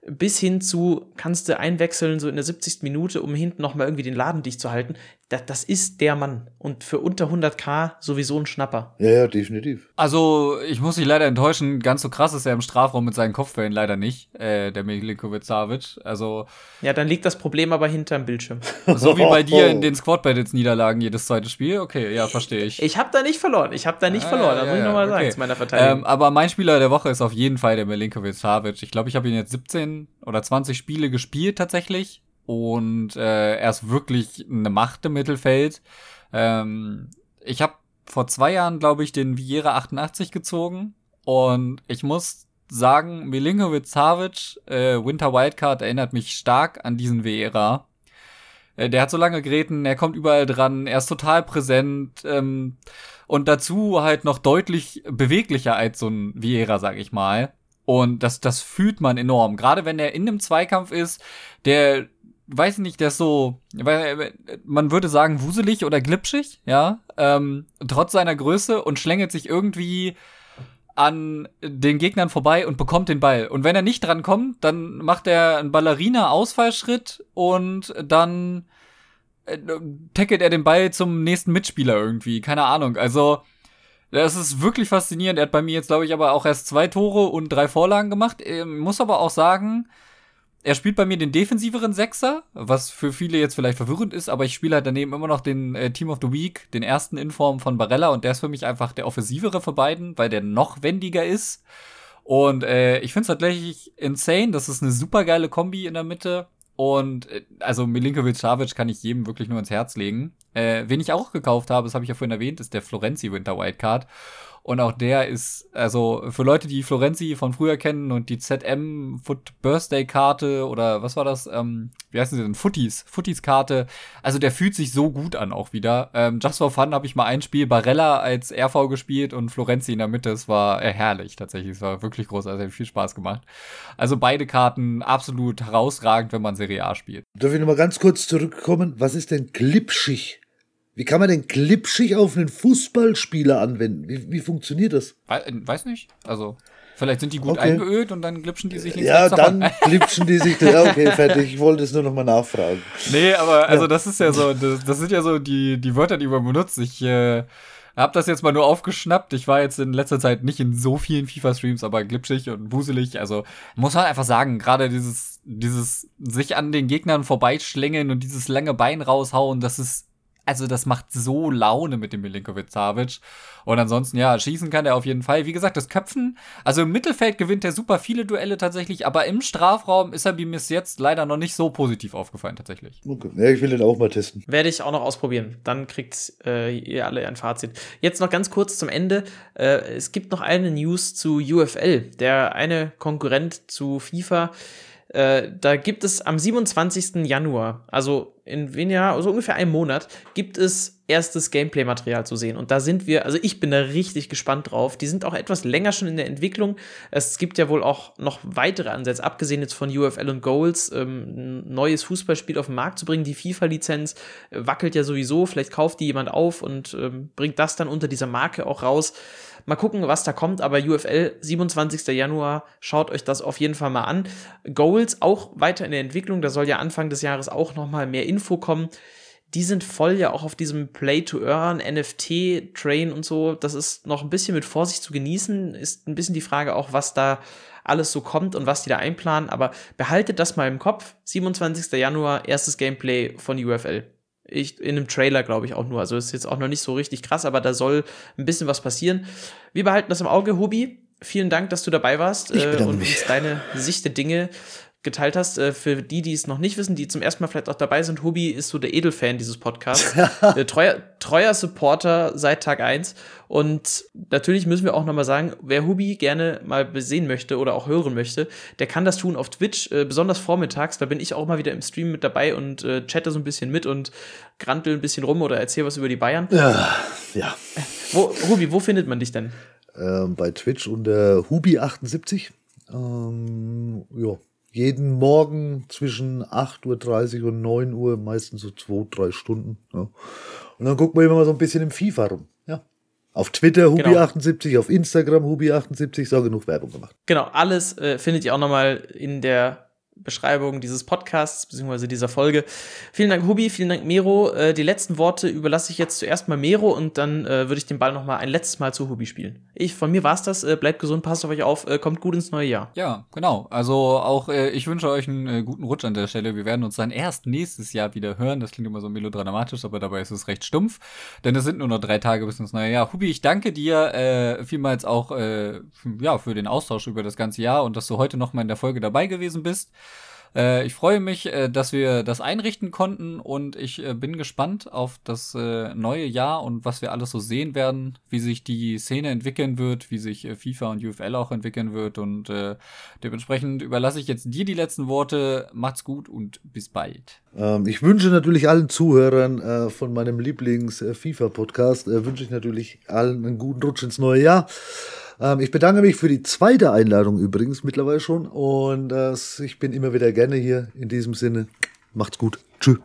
bis hin zu kannst du einwechseln, so in der 70. Minute, um hinten nochmal irgendwie den Laden dicht zu halten. Das, das ist der Mann. Und für unter 100k sowieso ein Schnapper. Ja, ja, definitiv. Also, ich muss dich leider enttäuschen, ganz so krass ist er im Strafraum mit seinen Kopfbällen leider nicht, äh, der Milinkovic Savic. Also. Ja, dann liegt das Problem aber hinterm Bildschirm. So wie bei dir in den Squad Battles Niederlagen jedes zweite Spiel. Okay, ja, verstehe ich. Ich habe da nicht verloren. Ich habe da nicht ah, verloren. Ja, das muss ich nochmal okay. sagen zu meiner Verteidigung. Ähm, aber mein Spieler der Woche ist auf jeden Fall der Milinkovic Savic. Ich glaube, ich habe ihn jetzt 17 oder 20 Spiele gespielt tatsächlich und äh, er ist wirklich eine Macht im Mittelfeld. Ähm, ich habe vor zwei Jahren, glaube ich, den Vieira 88 gezogen und ich muss sagen, Milinkovic Savic, äh, Winter Wildcard erinnert mich stark an diesen Vieira. Äh, der hat so lange Geräten, er kommt überall dran, er ist total präsent ähm, und dazu halt noch deutlich beweglicher als so ein Vieira, sag ich mal. Und das, das fühlt man enorm. Gerade wenn er in einem Zweikampf ist, der weiß nicht, der ist so, man würde sagen, wuselig oder glitschig, ja, ähm, trotz seiner Größe und schlängelt sich irgendwie an den Gegnern vorbei und bekommt den Ball. Und wenn er nicht dran kommt, dann macht er einen Ballerina-Ausfallschritt und dann äh, tackelt er den Ball zum nächsten Mitspieler irgendwie. Keine Ahnung. Also, das ist wirklich faszinierend. Er hat bei mir jetzt, glaube ich, aber auch erst zwei Tore und drei Vorlagen gemacht. Er muss aber auch sagen, er spielt bei mir den defensiveren Sechser, was für viele jetzt vielleicht verwirrend ist, aber ich spiele halt daneben immer noch den äh, Team of the Week, den ersten in Form von Barella und der ist für mich einfach der offensivere von beiden, weil der noch wendiger ist. Und äh, ich finde es tatsächlich insane. Das ist eine super geile Kombi in der Mitte. Und äh, also Milinkovic Savic kann ich jedem wirklich nur ins Herz legen. Äh, wen ich auch gekauft habe, das habe ich ja vorhin erwähnt, ist der Florenzi Winter Wildcard. Und auch der ist, also für Leute, die Florenzi von früher kennen und die ZM Foot Birthday Karte oder was war das? Ähm, wie heißen sie denn? Footies, Footies Karte. Also der fühlt sich so gut an auch wieder. Ähm, Just for Fun habe ich mal ein Spiel Barella als RV gespielt und Florenzi in der Mitte. Es war äh, herrlich tatsächlich. Es war wirklich großartig, hat viel Spaß gemacht. Also beide Karten absolut herausragend, wenn man Serie A spielt. Darf ich nochmal ganz kurz zurückkommen? Was ist denn glitschig? Wie kann man denn glitschig auf einen Fußballspieler anwenden? Wie, wie funktioniert das? Weiß nicht. Also, vielleicht sind die gut okay. eingeölt und dann glitschen die sich nicht Ja, dann glitschen die sich. Ja, okay, fertig. Ich wollte es nur nochmal nachfragen. Nee, aber also das ist ja so, das, das, sind ja so die, die Wörter, die man benutzt. Ich äh, hab das jetzt mal nur aufgeschnappt. Ich war jetzt in letzter Zeit nicht in so vielen FIFA-Streams, aber glitschig und wuselig. Also muss man einfach sagen, gerade dieses, dieses sich an den Gegnern vorbeischlängeln und dieses lange Bein raushauen, das ist also das macht so Laune mit dem Milinkovic Savic. Und ansonsten, ja, schießen kann er auf jeden Fall. Wie gesagt, das Köpfen, also im Mittelfeld gewinnt er super viele Duelle tatsächlich, aber im Strafraum ist er mir bis jetzt leider noch nicht so positiv aufgefallen tatsächlich. Okay. Ja, ich will den auch mal testen. Werde ich auch noch ausprobieren. Dann kriegt äh, ihr alle ein Fazit. Jetzt noch ganz kurz zum Ende. Äh, es gibt noch eine News zu UFL. Der eine Konkurrent zu FIFA äh, da gibt es am 27. Januar, also in weniger, also ungefähr einem Monat, gibt es erstes Gameplay-Material zu sehen. Und da sind wir, also ich bin da richtig gespannt drauf. Die sind auch etwas länger schon in der Entwicklung. Es gibt ja wohl auch noch weitere Ansätze, abgesehen jetzt von UFL und Goals, ähm, ein neues Fußballspiel auf den Markt zu bringen. Die FIFA-Lizenz äh, wackelt ja sowieso. Vielleicht kauft die jemand auf und ähm, bringt das dann unter dieser Marke auch raus. Mal gucken, was da kommt, aber UFL 27. Januar, schaut euch das auf jeden Fall mal an. Goals auch weiter in der Entwicklung, da soll ja Anfang des Jahres auch nochmal mehr Info kommen. Die sind voll ja auch auf diesem Play-to-Earn, NFT-Train und so. Das ist noch ein bisschen mit Vorsicht zu genießen. Ist ein bisschen die Frage auch, was da alles so kommt und was die da einplanen. Aber behaltet das mal im Kopf. 27. Januar, erstes Gameplay von UFL. Ich, in einem Trailer, glaube ich, auch nur. Also ist jetzt auch noch nicht so richtig krass, aber da soll ein bisschen was passieren. Wir behalten das im Auge, Hubi. Vielen Dank, dass du dabei warst äh, und uns deine Sicht der Dinge geteilt hast. Äh, für die, die es noch nicht wissen, die zum ersten Mal vielleicht auch dabei sind, Hubi ist so der Edelfan dieses Podcasts. äh, treuer, treuer Supporter seit Tag 1. Und natürlich müssen wir auch noch mal sagen, wer Hubi gerne mal sehen möchte oder auch hören möchte, der kann das tun auf Twitch, äh, besonders vormittags. Da bin ich auch mal wieder im Stream mit dabei und chatte so ein bisschen mit und grantel ein bisschen rum oder erzähl was über die Bayern. Ja, ja. Wo, Hubi, wo findet man dich denn? Ähm, bei Twitch unter Hubi78. Ähm, ja, jeden Morgen zwischen 8.30 Uhr und 9 Uhr, meistens so zwei, drei Stunden. Ja. Und dann gucken wir immer mal so ein bisschen im FIFA rum. Ja. Auf Twitter Hubi78, genau. auf Instagram Hubi78, so genug Werbung gemacht. Genau, alles äh, findet ihr auch nochmal in der Beschreibung dieses Podcasts bzw. dieser Folge. Vielen Dank, Hubi, vielen Dank, Mero. Äh, die letzten Worte überlasse ich jetzt zuerst mal Mero und dann äh, würde ich den Ball noch mal ein letztes Mal zu Hubi spielen. Ich, von mir war's das. Äh, bleibt gesund, passt auf euch auf, äh, kommt gut ins neue Jahr. Ja, genau. Also auch äh, ich wünsche euch einen äh, guten Rutsch an der Stelle. Wir werden uns dann erst nächstes Jahr wieder hören. Das klingt immer so melodramatisch, aber dabei ist es recht stumpf, denn es sind nur noch drei Tage bis ins neue Jahr. Hubi, ich danke dir vielmals auch ja, für den Austausch über das ganze Jahr und dass du heute noch mal in der Folge dabei gewesen bist. Äh, ich freue mich, äh, dass wir das einrichten konnten und ich äh, bin gespannt auf das äh, neue Jahr und was wir alles so sehen werden, wie sich die Szene entwickeln wird, wie sich äh, FIFA und UFL auch entwickeln wird und äh, dementsprechend überlasse ich jetzt dir die letzten Worte. Macht's gut und bis bald. Ähm, ich wünsche natürlich allen Zuhörern von meinem Lieblings-FIFA-Podcast, wünsche ich natürlich allen einen guten Rutsch ins neue Jahr. Ähm, ich bedanke mich für die zweite Einladung übrigens mittlerweile schon und äh, ich bin immer wieder gerne hier. In diesem Sinne, macht's gut. Tschüss.